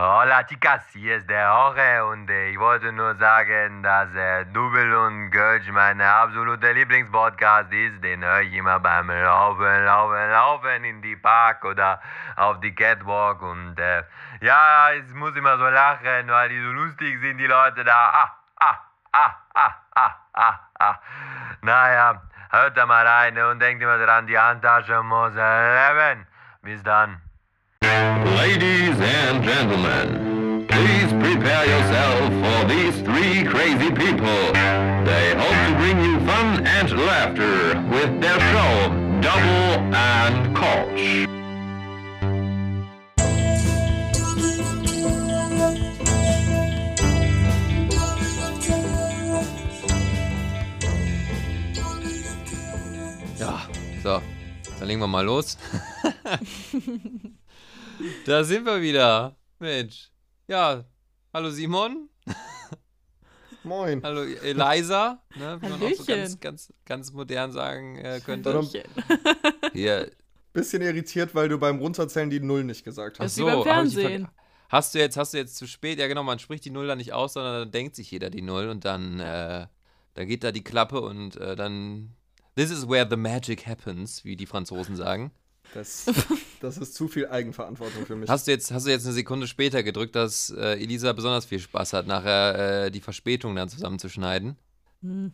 Hola chicas, hier ist der Jorge und ich wollte nur sagen, dass äh, Double und Gölsch mein absoluter Lieblingspodcast ist. Den höre ich immer beim Laufen, Laufen, Laufen in die Park oder auf die Catwalk und äh, ja, ich muss immer so lachen, weil die so lustig sind, die Leute da. Ah, ah, ah, ah, ah, ah, ah. Naja, hört da mal rein und denkt immer dran, die Handtasche muss leben. Bis dann. Ladies and gentlemen, please prepare yourself for these three crazy people. They hope to bring you fun and laughter with their show, Double and Koch. Ja, so, dann legen wir mal los. da sind wir wieder. Mensch. Ja, hallo Simon. Moin. Hallo Eliza, ne, wie man auch so ganz, ganz, ganz modern sagen äh, könnte. Hallöchen. Hier, Bisschen irritiert, weil du beim Runterzählen die Null nicht gesagt hast. ist wie beim so, ich die Fernsehen. Hast du jetzt, hast du jetzt zu spät? Ja, genau, man spricht die Null dann nicht aus, sondern dann denkt sich jeder die Null und dann, äh, dann geht da die Klappe und äh, dann. This is where the magic happens, wie die Franzosen sagen. Das, das ist zu viel Eigenverantwortung für mich. Hast du jetzt, hast du jetzt eine Sekunde später gedrückt, dass äh, Elisa besonders viel Spaß hat, nachher äh, die Verspätung dann zusammenzuschneiden? Hm.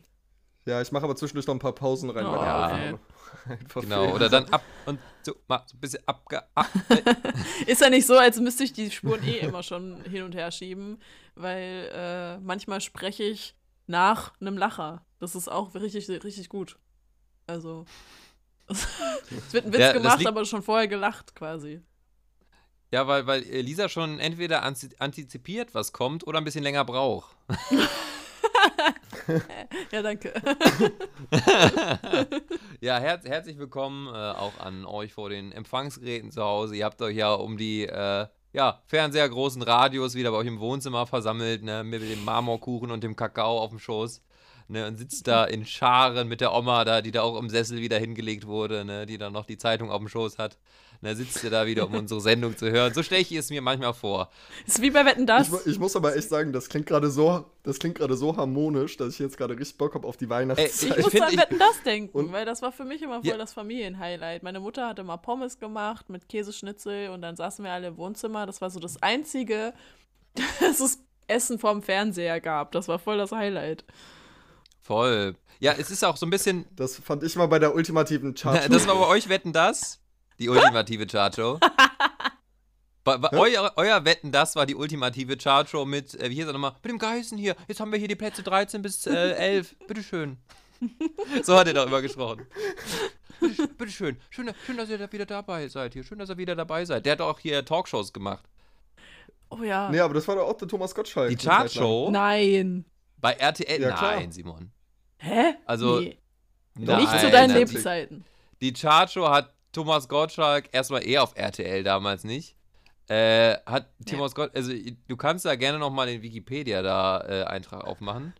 ja, ich mache aber zwischendurch noch ein paar Pausen rein. Oh. Einfach Genau, oder dann ab und so, mal so ein bisschen abge. Ab, Ist ja nicht so, als müsste ich die Spuren eh immer schon hin und her schieben, weil äh, manchmal spreche ich nach einem Lacher. Das ist auch richtig, richtig gut. Also. Es wird ein Witz Ja, gemacht, aber schon vorher gelacht quasi. ja, weil, weil Elisa schon entweder antizipiert, was kommt, oder ein bisschen länger braucht. Ja, danke. ja, her herzlich willkommen äh, auch an euch vor den Empfangsgeräten zu Hause. Ihr habt euch ja um die äh, ja, Fernseher großen Radios wieder bei euch im Wohnzimmer versammelt, ne, mit dem Marmorkuchen und dem Kakao auf dem Schoß. Ne, und sitzt da in Scharen mit der Oma da, die da auch im Sessel wieder hingelegt wurde, ne, die dann noch die Zeitung auf dem Schoß hat. Ne, sitzt ihr da wieder, um unsere Sendung zu hören. So stelle ich es mir manchmal vor. Ist wie bei Wetten, das. Ich, ich muss aber echt sagen, das klingt gerade so, das klingt gerade so harmonisch, dass ich jetzt gerade richtig Bock habe auf die Weihnachtszeit. Ich muss an Wetten, das denken, Und- weil das war für mich immer voll Ja. das Familienhighlight. Meine Mutter hatte mal Pommes gemacht mit Käseschnitzel und dann saßen wir alle im Wohnzimmer. Das war so das Einzige, dass es Essen vorm Fernseher gab. Das war voll das Highlight. Voll. Ja, es ist auch so ein bisschen Das fand ich mal bei der ultimativen Chart. Das war bei euch Wetten das? Die ultimative Chartshow. Bei, bei euer, euer Wetten das war die ultimative Chartshow mit, äh, wie hieß er nochmal? Mit dem Geißen hier. Jetzt haben wir hier die Plätze 13 bis äh, 11. Bitteschön. So hat er darüber gesprochen. Bitte- Bitteschön. Schön, schön, dass ihr da wieder dabei seid hier. Schön, dass ihr wieder dabei seid. Der hat auch hier Talkshows gemacht. Oh ja. Nee, aber das war doch auch der Thomas Gottschalk. Die. Chartshow Nein. bei RTL. Ja. Nein, Simon. Hä? Also, nee. Nein, Nicht zu deinen natürlich. Lebzeiten. Die Chartshow hat Thomas Gottschalk erstmal eher auf RTL damals nicht. Äh, hat Thomas Gott, also du kannst da gerne nochmal den Wikipedia da äh, Eintrag aufmachen.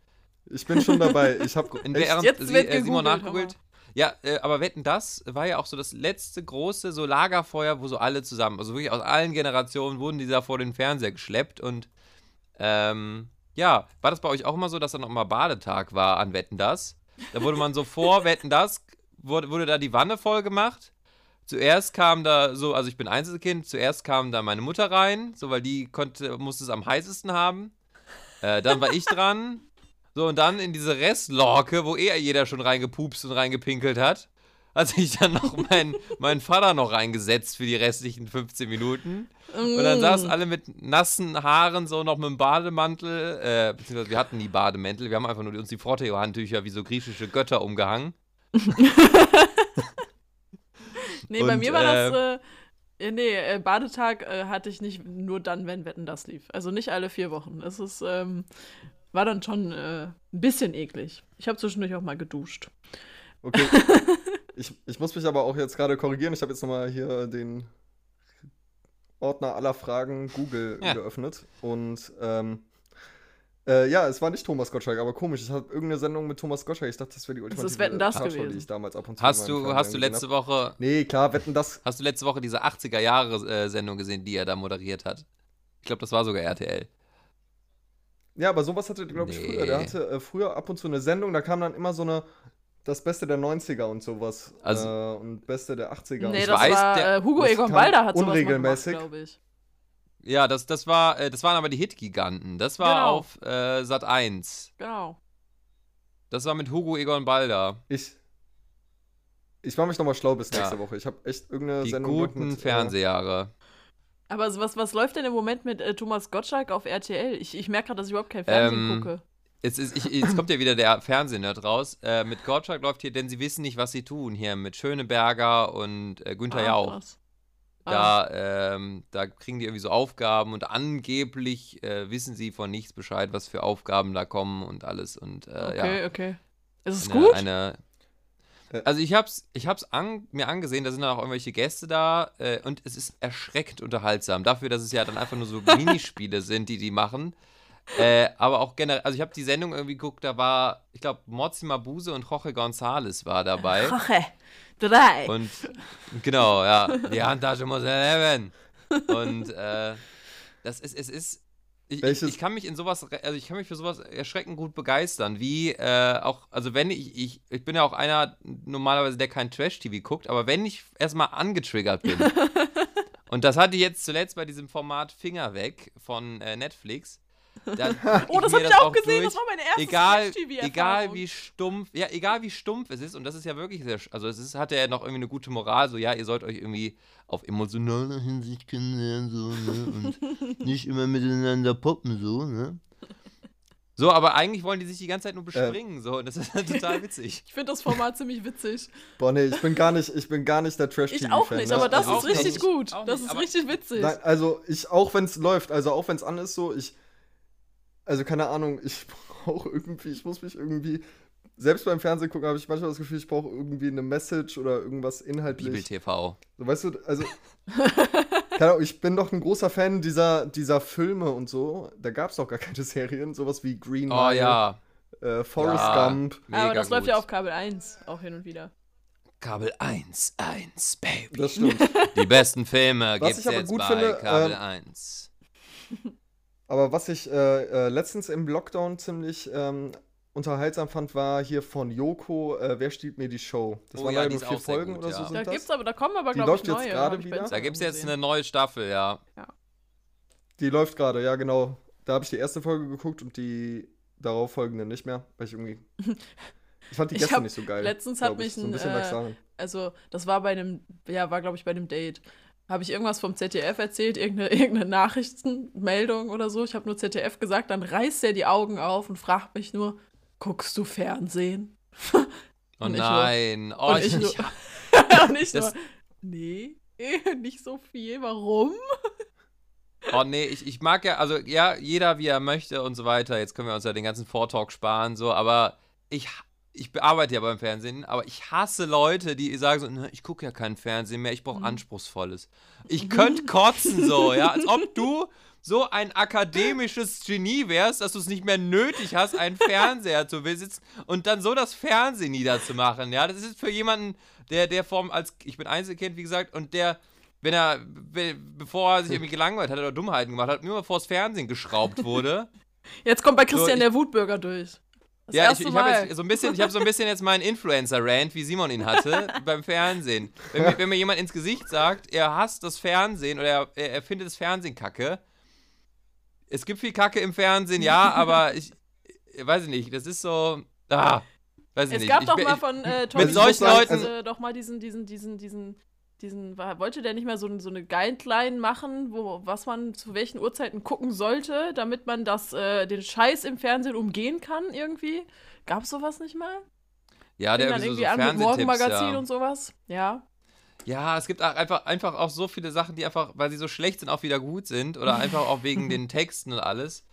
Ich bin schon dabei. Ich habe während Jetzt Sie, wird äh, Simon gegoogelt, nachgegoogelt. Ja, äh, aber wetten, das war ja auch so das letzte große so Lagerfeuer, wo so alle zusammen, also wirklich aus allen Generationen wurden die da vor den Fernseher geschleppt und ähm, ja, war das bei euch auch immer so, dass dann nochmal Badetag war an Wetten das? Da wurde man so vor Wetten das, wurde, wurde da die Wanne voll gemacht. Zuerst kam da so, also ich bin Einzelkind, zuerst kam da meine Mutter rein, so weil die konnte, musste es am heißesten haben. Äh, dann war ich dran. So, und dann in diese Restlorke, wo eh jeder schon reingepupst und reingepinkelt hat, hat sich dann noch mein, mein Vater noch reingesetzt für die restlichen 15 Minuten. Und dann Mm. saßen alle mit nassen Haaren so noch mit dem Bademantel, äh, beziehungsweise wir hatten nie Bademäntel, wir haben einfach nur uns die Frotteo-Handtücher wie so griechische Götter umgehangen. Nee, bei Und, mir war das. Äh, nee, äh, Badetag äh, hatte ich nicht nur dann, wenn Wetten das lief. Also nicht alle vier Wochen. Es ist, ähm, war dann schon äh, ein bisschen eklig. Ich habe zwischendurch auch mal geduscht. Okay. ich, ich muss mich aber auch jetzt gerade korrigieren. Ich habe jetzt nochmal hier den Ordner aller Fragen Google Ja. geöffnet. Und ähm, äh, ja, es war nicht Thomas Gottschalk, aber komisch. Ich habe irgendeine Sendung mit Thomas Gottschalk. Ich dachte, das wäre die ultimative ist Wetten, das Talkshow, gewesen. die ich damals ab und zu Hast du, hast du letzte. Woche, Nee, klar, Wetten das. hast du letzte Woche diese 80er Jahre äh, Sendung gesehen, die er da moderiert hat? Ich glaube, das war sogar RTL. Ja, aber sowas hatte, glaube ich, früher. Der hatte äh, früher ab und zu eine Sendung, da kam dann immer so eine, das Beste der 90er und sowas. Also- äh, und Beste der 80er. Nee, Ich das weiß, war der- äh, Hugo das Egon Balder hat sowas unregelmäßig. glaube ich. Ja, das, das war, äh, das waren aber die Hit-Giganten. Das war Genau. auf äh, Sat 1. Genau. Das war mit Hugo Egon Balder. Ich, ich mache mich nochmal schlau bis Ja. nächste Woche. Ich habe echt irgendeine Die Sendung guten mit, Fernsehjahre. Aber was, was läuft denn im Moment mit äh, Thomas Gottschalk auf RTL? Ich, ich merke gerade, dass ich überhaupt kein Fernsehen Ähm, gucke. Jetzt, ist, ich, jetzt kommt ja wieder der Fernsehnerd raus. Äh, mit Gottschalk läuft hier, denn sie wissen nicht, was sie tun. Hier mit Schöneberger und äh, Günther Ah, Jauch. krass. Da, ähm, da kriegen die irgendwie so Aufgaben und angeblich äh, wissen sie von nichts Bescheid, was für Aufgaben da kommen und alles. Und äh, okay, ja. okay. Ist es eine, gut? Eine, Äh. also ich hab's, ich hab's an, mir angesehen, da sind dann auch irgendwelche Gäste da äh, und es ist erschreckend unterhaltsam. Dafür, dass es ja dann einfach nur so Minispiele sind, die die machen. Äh, aber auch generell, also ich habe die Sendung irgendwie geguckt, da war, ich glaube, Mozzi Mabuse und Jorge González war dabei. Rache. Drei. Und genau, ja, die Handtasche muss leben. Und äh, das ist, es ist, ich, ich, ich kann mich in sowas, also ich kann mich für sowas erschreckend gut begeistern, wie äh, auch, also wenn ich, ich, ich bin ja auch einer normalerweise, der kein Trash-TV guckt, aber wenn ich erstmal angetriggert bin, und das hatte ich jetzt zuletzt bei diesem Format Finger weg von äh, Netflix, dann oh, das habe ich auch auch gesehen. durch Das war meine erste egal, Trash-TV-Erfahrung. egal wie stumpf, ja, egal wie stumpf es ist, und das ist ja wirklich sehr, also es ist, hat ja noch irgendwie eine gute Moral, so, ja, ihr sollt euch irgendwie auf emotionaler Hinsicht kennenlernen, so, ne, und nicht immer miteinander poppen, so, ne. So, aber eigentlich wollen die sich die ganze Zeit nur bespringen, so, und das ist halt total witzig. Ich finde das Format ziemlich witzig. Boah, nee, ich bin gar nicht, ich bin gar nicht der Trash-TV-Fan. Ich auch nicht, ne? aber das Also ist richtig nicht. gut. Das nicht, ist richtig witzig. Nein, also ich, auch wenn es läuft, also auch wenn es an ist, so, ich, also keine Ahnung, ich brauche irgendwie, ich muss mich irgendwie, selbst beim Fernsehen gucken, habe ich manchmal das Gefühl, ich brauche irgendwie eine Message oder irgendwas inhaltlich. Bibel TV. So, weißt du, also, keine Ahnung, ich bin doch ein großer Fan dieser, dieser Filme und so. Da gab es doch gar keine Serien, sowas wie Green Oh Mile, ja, äh, Forrest Ja. Gump. aber das läuft gut. ja auf Kabel 1 auch hin und wieder. Kabel 1, 1, Baby. Das stimmt. Die besten Filme ich aber jetzt gut bei finde, Kabel ähm, 1. Aber was ich äh, äh, letztens im Lockdown ziemlich ähm, unterhaltsam fand, war hier von Joko, äh, Wer stiehlt mir die Show? Das Oh waren ja, leider nur vier Folgen gut, oder ja. so Da sind das. gibt's aber, da kommen aber glaube ich läuft jetzt neue. gerade ich bei wieder? Da gibt es jetzt eine neue Staffel, ja. Die läuft gerade, ja genau. Da habe ich die erste Folge geguckt und die darauf folgende nicht mehr, weil ich irgendwie... Ich fand die Ich Gäste hab nicht so geil. letztens hat ich. mich so ein ein, äh. Also, das war bei einem, ja, war glaube ich bei einem Date. Habe ich irgendwas vom ZDF erzählt, irgendeine, irgendeine Nachrichtenmeldung oder so. Ich habe nur ZDF gesagt, dann reißt er die Augen auf und fragt mich nur, guckst du Fernsehen? Oh nur- nein. Oh, und ich ich, nur, und ich nur, nee, nicht so viel, warum? oh nee, ich, ich mag ja, also ja, jeder wie er möchte und so weiter. Jetzt können wir uns ja den ganzen Vortalk sparen, so, aber ich, ich bearbeite ja beim Fernsehen, aber ich hasse Leute, die sagen so, "Na, ich gucke ja keinen Fernsehen mehr, ich brauche Mhm. Anspruchsvolles. Ich könnte kotzen so, ja, als ob du so ein akademisches Genie wärst, dass du es nicht mehr nötig hast, einen Fernseher zu besitzen und dann so das Fernsehen niederzumachen, ja. Das ist für jemanden, der, der vom, als, ich bin Einzelkind, wie gesagt, und der, wenn er, be- bevor er sich irgendwie gelangweilt hat oder Dummheiten gemacht hat, nur vors Fernsehen geschraubt wurde. Jetzt kommt bei Christian ich- der Wutbürger durch. Das ja, ich, ich habe so ein bisschen, ich habe so ein bisschen jetzt meinen Influencer-Rant, wie Simon ihn hatte, beim Fernsehen. Wenn mir, wenn mir jemand ins Gesicht sagt, er hasst das Fernsehen oder er, er findet das Fernsehen kacke. Es gibt viel Kacke im Fernsehen, ja, aber ich, ich weiß ich nicht, das ist so, ah, weiß ich Es nicht. gab ich, doch mal von äh, Tommy mit solchen Leuten- äh, doch mal diesen, diesen, diesen, diesen, diesen, wollte der nicht mal so, so eine Guideline machen, wo, was man zu welchen Uhrzeiten gucken sollte, damit man das, äh, den Scheiß im Fernsehen umgehen kann irgendwie? Gab's sowas nicht mal? ja, der dann irgendwie so, so an mit Morgenmagazin ja. und sowas? Ja. Ja, es gibt auch einfach, einfach auch so viele Sachen, die einfach, weil sie so schlecht sind, auch wieder gut sind. Oder einfach auch wegen den Texten und alles.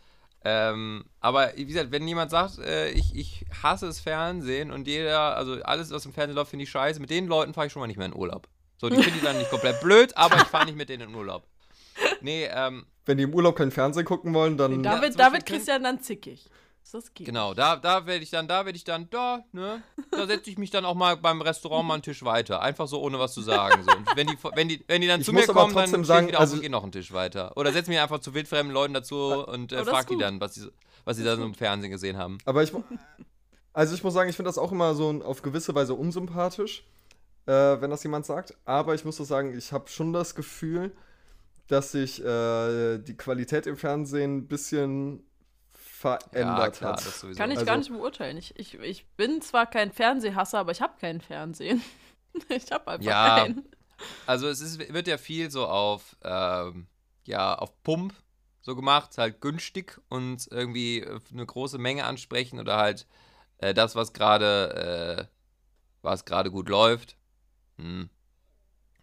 Ähm, aber wie gesagt, wenn jemand sagt, äh, ich, ich hasse das Fernsehen und jeder, also alles, was im Fernsehen läuft, finde ich scheiße, mit den Leuten fahre ich schon mal nicht mehr in Urlaub. So, die finde ich dann nicht komplett blöd, aber ich fahre nicht mit denen in Urlaub. Nee, ähm, Wenn die im Urlaub kein Fernsehen gucken wollen, dann. Da Ja, wird, da wird Christian dann zickig. Das geht. Genau, da, da werde ich dann, da werde ich dann, da, ne, da setze ich mich dann auch mal beim Restaurant mal einen Tisch weiter. Einfach so, ohne was zu sagen. So. Und wenn die, wenn die, wenn die dann Ich zu mir kommen, dann stehe ich sagen, wieder auf also- und gehe noch einen Tisch weiter. Oder setze mich einfach zu wildfremden Leuten dazu und äh, Oh, das ist frag die dann, was sie, was sie da so im Fernsehen gesehen haben. Aber ich, also ich muss sagen, ich finde das auch immer so auf gewisse Weise unsympathisch, äh, wenn das jemand sagt. Aber ich muss so sagen, ich habe schon das Gefühl, dass sich äh, die Qualität im Fernsehen ein bisschen verändert klar, hat. Kann ich Also- gar nicht beurteilen. Ich, ich, ich bin zwar kein Fernsehhasser, aber ich habe kein Fernsehen. ich habe einfach Ja. keinen. Also es ist, wird ja viel so auf, ähm, ja, auf Pump so gemacht, halt günstig und irgendwie eine große Menge ansprechen oder halt äh, das, was gerade, äh, was gerade gut läuft. Hm.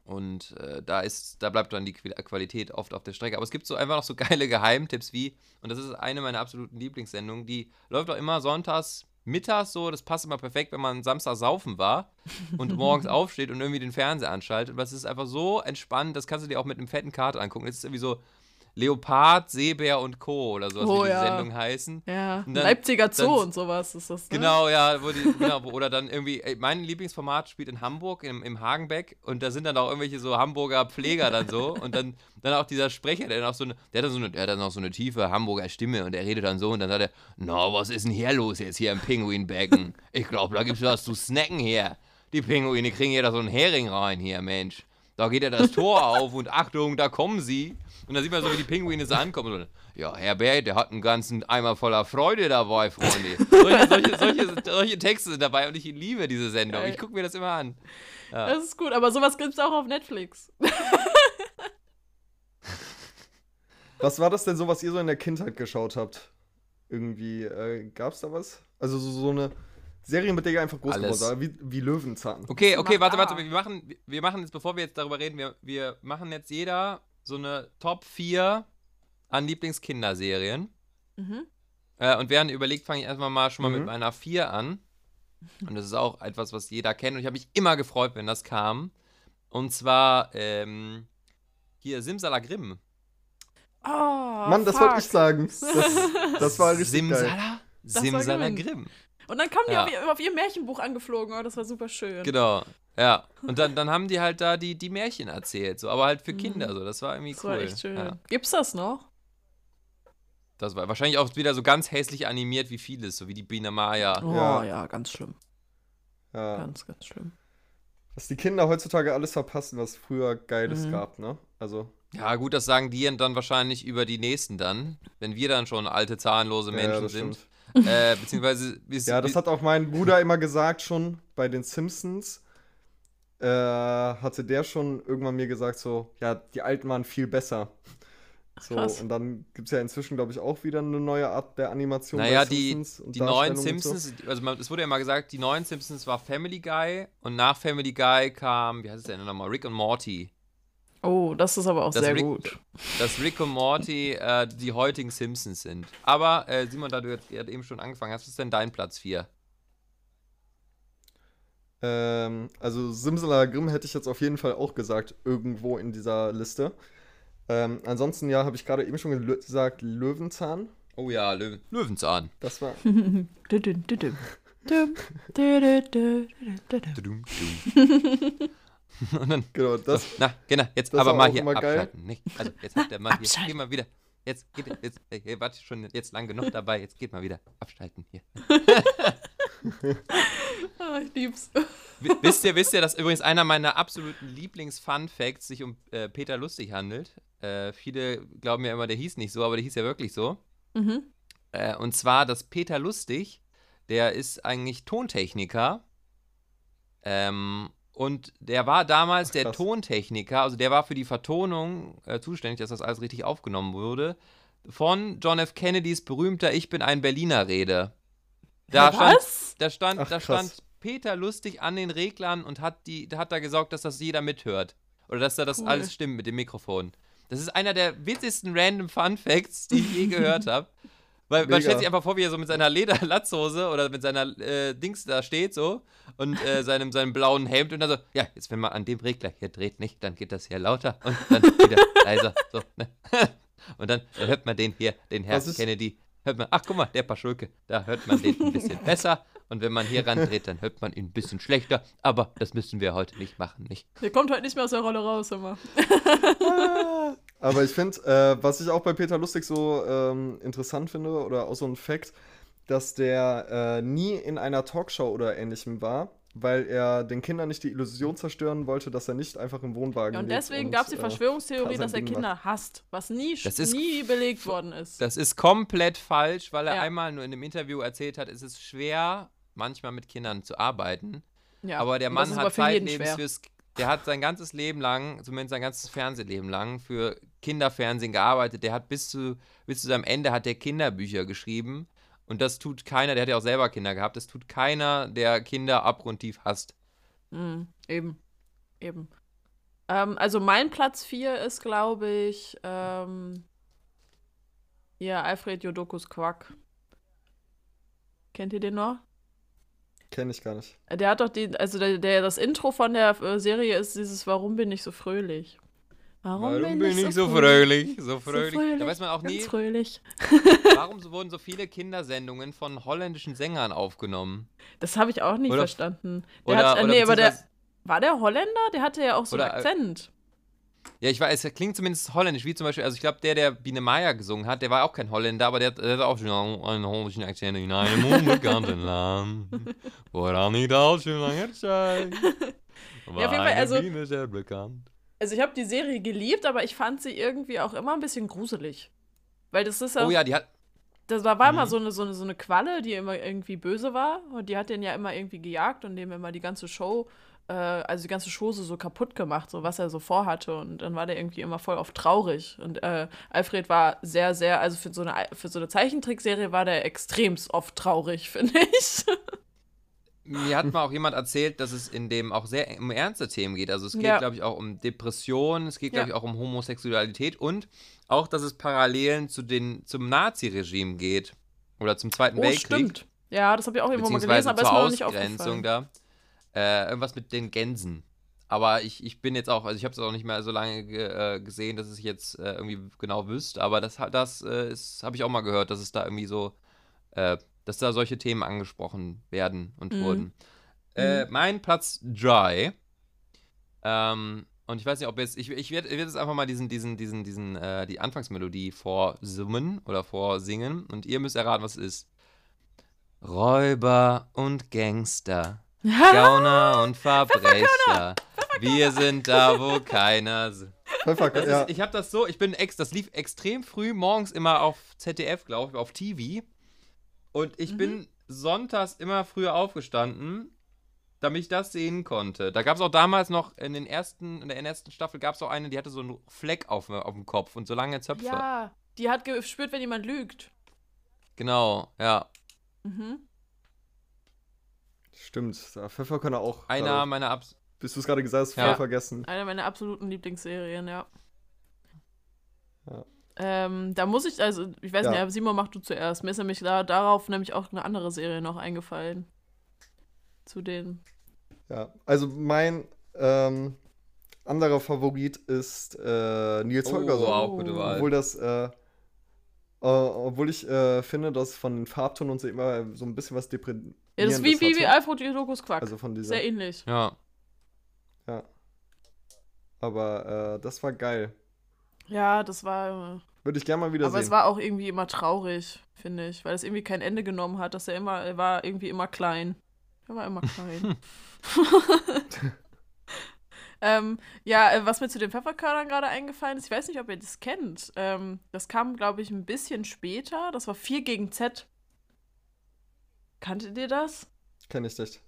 Und äh, da ist, da bleibt dann die Qualität oft auf der Strecke. Aber es gibt so einfach noch so geile Geheimtipps wie, und das ist eine meiner absoluten Lieblingssendungen, die läuft auch immer sonntags mittags so, das passt immer perfekt, wenn man Samstag saufen war und morgens aufsteht und irgendwie den Fernseher anschaltet. Aber es ist einfach so entspannt, das kannst du dir auch mit einem fetten Karte angucken. Das ist irgendwie so Leopard, Seebär und Co. oder sowas, Oh, wie diese ja. Sendungen heißen. Ja, dann- Leipziger Zoo dann- und sowas ist das. Ne? Genau, ja, wo die, genau, oder dann irgendwie, mein Lieblingsformat spielt in Hamburg, im, im Hagenbeck, und da sind dann auch irgendwelche so Hamburger Pfleger dann so, und dann, dann auch dieser Sprecher, der dann auch so eine, der hat dann so eine, der hat dann auch so eine tiefe Hamburger Stimme, und der redet dann so, und dann sagt er, na, was ist denn hier los jetzt hier im Pinguinbecken? Ich glaube, da gibt's was zu snacken hier. Die Pinguine kriegen hier da so einen Hering rein hier, Mensch. Da geht ja das Tor auf und Achtung, da kommen sie. Und dann sieht man so, wie die Pinguine so ankommen. Und, ja, Herr Bär, der hat einen ganzen Eimer voller Freude dabei, Freunde. Solche, solche, solche, solche Texte sind dabei und ich liebe diese Sendung. Ich gucke mir das immer an. Das ist gut, aber sowas gibt's auch auf Netflix. Was war das denn so, was ihr so in der Kindheit geschaut habt? Irgendwie, äh, gab's da was? Also so, so eine Serie, mit der ihr einfach groß Alles. geworden seid, wie, wie Löwenzahn. Okay, okay, warte, warte. Wir machen, wir machen jetzt, bevor wir jetzt darüber reden, wir, wir machen jetzt jeder so eine Top 4 an Lieblingskinderserien. Mhm. Äh, und während ihr überlegt, fange ich erstmal mal schon mal mit Mhm. meiner 4 an. Und das ist auch etwas, was jeder kennt. Und ich habe mich immer gefreut, wenn das kam. Und zwar ähm, hier Simsalagrim. Oh, Mann, das fuck. wollte ich sagen. Das, das war richtig geil. Simsala? war Simsalagrim. Und dann kommen die Ja. auf, ihr, auf ihr Märchenbuch angeflogen. Oh, das war super schön. Genau. Ja. Und dann, dann haben die halt da die, die Märchen erzählt. So, aber halt für Mhm. Kinder. So. Das war irgendwie Das cool. war echt schön. Ja. Gibt's das noch? Das war wahrscheinlich auch wieder so ganz hässlich animiert wie vieles, so wie die Biene Maya. Oh Ja. ja, ganz schlimm. Ja. Ganz, ganz schlimm. Dass die Kinder heutzutage alles verpassen, was früher Geiles Mhm. gab, ne? Also, Ja, gut, das sagen die dann wahrscheinlich über die nächsten dann, wenn wir dann schon alte, zahnlose ja, Menschen das sind. stimmt. Äh, beziehungsweise. Ja, das hat auch mein Bruder immer gesagt schon bei den Simpsons. Äh, hatte der schon irgendwann mir gesagt, so, ja, die alten waren viel besser. So, krass. und dann gibt es ja inzwischen, glaube ich, auch wieder eine neue Art der Animation. Naja, bei die, Simpsons und die neuen und so. Simpsons, also man, es wurde ja mal gesagt, die neuen Simpsons war Family Guy und nach Family Guy kam, wie heißt es denn nochmal, Rick und Morty. Oh, das ist aber auch sehr Rick- gut. Dass Rick und Morty äh, die heutigen Simpsons sind. Aber, äh, Simon, da du jetzt gerade eben schon angefangen hast, was ist denn dein Platz 4? Ähm, also Simsalagrim hätte ich jetzt auf jeden Fall auch gesagt, irgendwo in dieser Liste. Ähm, ansonsten, ja, habe ich gerade eben schon gesagt, Löwenzahn. Oh ja, Löw Löwenzahn. Das war. Und dann, Genau, das. na, genau, jetzt aber mal hier abschalten. Nicht? Also, jetzt hat der Mann hier, geh mal wieder. Jetzt geht, jetzt, ihr wart schon jetzt lang genug dabei, jetzt geht mal wieder abschalten hier. Ah, ich lieb's. W- wisst ihr, wisst ihr, dass übrigens einer meiner absoluten Lieblings-Fun-Facts sich um äh, Peter Lustig handelt? Äh, viele glauben ja immer, der hieß nicht so, aber der hieß ja wirklich so. Mhm. Äh, und zwar, dass Peter Lustig, der ist eigentlich Tontechniker. Ähm, und der war damals Ach, der. Tontechniker, also der war für die Vertonung äh, zuständig, dass das alles richtig aufgenommen wurde, von John F. Kennedys berühmter Ich bin ein Berliner Rede. Da stand, Was? da stand, Ach, da stand Peter lustig an den Reglern und hat, die, hat da gesorgt, dass das jeder mithört. Oder dass da das Cool. alles stimmt mit dem Mikrofon. Das ist einer der witzigsten random Fun Facts, die ich je gehört habe. Weil man Mega. stellt sich einfach vor, wie er so mit seiner Lederlatzhose oder mit seiner äh, Dings da steht so und äh, seinem, seinem blauen Hemd und dann so, ja, jetzt wenn man an dem Regler hier dreht, nicht, dann geht das hier lauter und dann wieder leiser. So, ne? Und dann, dann hört man den hier, den Herr Was ist- Kennedy, hört man, ach guck mal, der Paschulke, da hört man den ein bisschen besser. Und wenn man hier randreht, dann hört man ihn ein bisschen schlechter. Aber das müssen wir heute nicht machen, nicht? Der kommt heute nicht mehr aus der Rolle raus, immer. Aber ich finde, äh, was ich auch bei Peter Lustig so ähm, interessant finde, oder auch so ein Fact, dass der äh, nie in einer Talkshow oder ähnlichem war, weil er den Kindern nicht die Illusion zerstören wollte, dass er nicht einfach im Wohnwagen Ja, und deswegen gab es die äh, Verschwörungstheorie, sein dass er Kinder hasst, was nie, Das ist nie belegt worden ist. Das ist komplett falsch, weil er Ja. einmal nur in einem Interview erzählt hat, es ist schwer, manchmal mit Kindern zu arbeiten. Ja, aber der Mann hat zeitlebens schwer. fürs. Der hat sein ganzes Leben lang, zumindest sein ganzes Fernsehleben lang, für Kinderfernsehen gearbeitet. Der hat bis zu, bis zu seinem Ende hat der Kinderbücher geschrieben. Und das tut keiner, der hat ja auch selber Kinder gehabt, das tut keiner, der Kinder abgrundtief hasst. Mhm, eben. Eben. Ähm, also mein Platz 4 ist, glaube ich, ähm, ja, Alfred Jodokus Quack. Kennt ihr den noch? Kenne ich gar nicht. Der hat doch die, also der, der das Intro von der äh, Serie ist dieses Warum bin ich so fröhlich? Warum, So fröhlich. Da fröhlich, weiß man auch Ganz nie, fröhlich. warum so- wurden so viele Kindersendungen von holländischen Sängern aufgenommen. Das habe ich auch nicht Oder- verstanden. Der Oder, hat, äh, oder nee, aber der, war der Holländer? Der hatte ja auch so einen Oder, äh, Akzent. Ja, ich weiß, es klingt zumindest holländisch, wie zum Beispiel, also ich glaube, der, der Biene Meier gesungen hat, der war auch kein Holländer, aber der, hat- der hat auch schon einen holländischen Akzent in einem unbekannten Land, woran nicht allzu lange Zeit. War Ja, auf jeden Fall, also- Biene sehr bekannt. Also ich habe die Serie geliebt, aber ich fand sie irgendwie auch immer ein bisschen gruselig. Weil das ist ja, Oh ja, die hat, das war, war immer Mhm. so eine, so, eine, so eine Qualle, die immer irgendwie böse war. Und die hat den ja immer irgendwie gejagt und dem immer die ganze Show, äh, also die ganze Chose so kaputt gemacht, so was er so vorhatte. Und dann war der irgendwie immer voll oft traurig. Und äh, Alfred war sehr, sehr, also für so eine, für so eine Zeichentrickserie war der extremst oft traurig, finde ich. mir hat mal auch jemand erzählt, dass es in dem auch sehr um ernste Themen geht. Also es geht, Ja. glaube ich, auch um Depressionen, es geht, Ja. glaube ich, auch um Homosexualität und auch, dass es Parallelen zu den, zum Nazi-Regime geht. Oder zum Zweiten Oh, Weltkrieg. stimmt. Ja, das habe ich auch irgendwo mal gelesen, aber ist zur mir noch nicht aufgefallen. da. Äh, irgendwas mit den Gänsen. Aber ich, ich bin jetzt auch, also ich habe es auch nicht mehr so lange ge, äh, gesehen, dass ich jetzt äh, irgendwie genau wüsste, aber das, das äh, habe ich auch mal gehört, dass es da irgendwie so, äh, dass da solche Themen angesprochen werden und Mhm. wurden. Äh, mein Platz Dry. Ähm, und ich weiß nicht, ob jetzt, ich, ich werde werd jetzt einfach mal diesen, diesen, diesen, diesen, äh, die Anfangsmelodie vorsummen oder vorsingen und ihr müsst erraten, was es ist. Räuber und Gangster, Gauner und Verbrecher. Wir sind da, wo keiner. s- Pfeffer, Das ja. ich habe das so, ich bin ex, das lief extrem früh morgens immer auf ZDF, glaube ich, auf TV. Und ich bin sonntags immer früher aufgestanden, damit ich das sehen konnte. Da gab es auch damals noch in den ersten, in der ersten Staffel gab es auch eine, die hatte so einen Fleck auf, auf dem Kopf und so lange Zöpfe. Ja, die hat gespürt, wenn jemand lügt. Genau, ja. Mhm. Stimmt. Ja, Pfefferkörner auch. Einer gerade, meiner Abs. bis du es gerade gesagt hast, Ja. voll vergessen. Eine meiner absoluten Lieblingsserien, ja. Ja. Ähm, da muss ich, also, ich weiß Ja. nicht, Simon, mach du zuerst. Mir ist nämlich da, darauf nämlich auch eine andere Serie noch eingefallen. Zu den. Ja, also mein ähm, anderer Favorit ist äh, Nils Oh, Holgersson. wow, gute Wahl. Obwohl das, äh, äh, obwohl ich äh, finde, dass von den Farbton und so immer so ein bisschen was deprimiert Ja, das ist wie, wie, wie Alfred Jodokus Quack. Also von dieser. Sehr ähnlich. Ja. Ja. Aber äh, das war geil. Ja, das war. Würde ich gerne mal wieder aber es sehen. war auch irgendwie immer traurig, finde ich. Weil es irgendwie kein Ende genommen hat, dass er immer, er war irgendwie immer klein. Er war immer klein. ähm, ja, äh, was mir zu den Pfefferkörnern gerade eingefallen ist, ich weiß nicht, ob ihr das kennt. Ähm, das kam, glaube ich, ein bisschen später. Das war 4 gegen Z. Kanntet ihr das? Kenn ich nicht.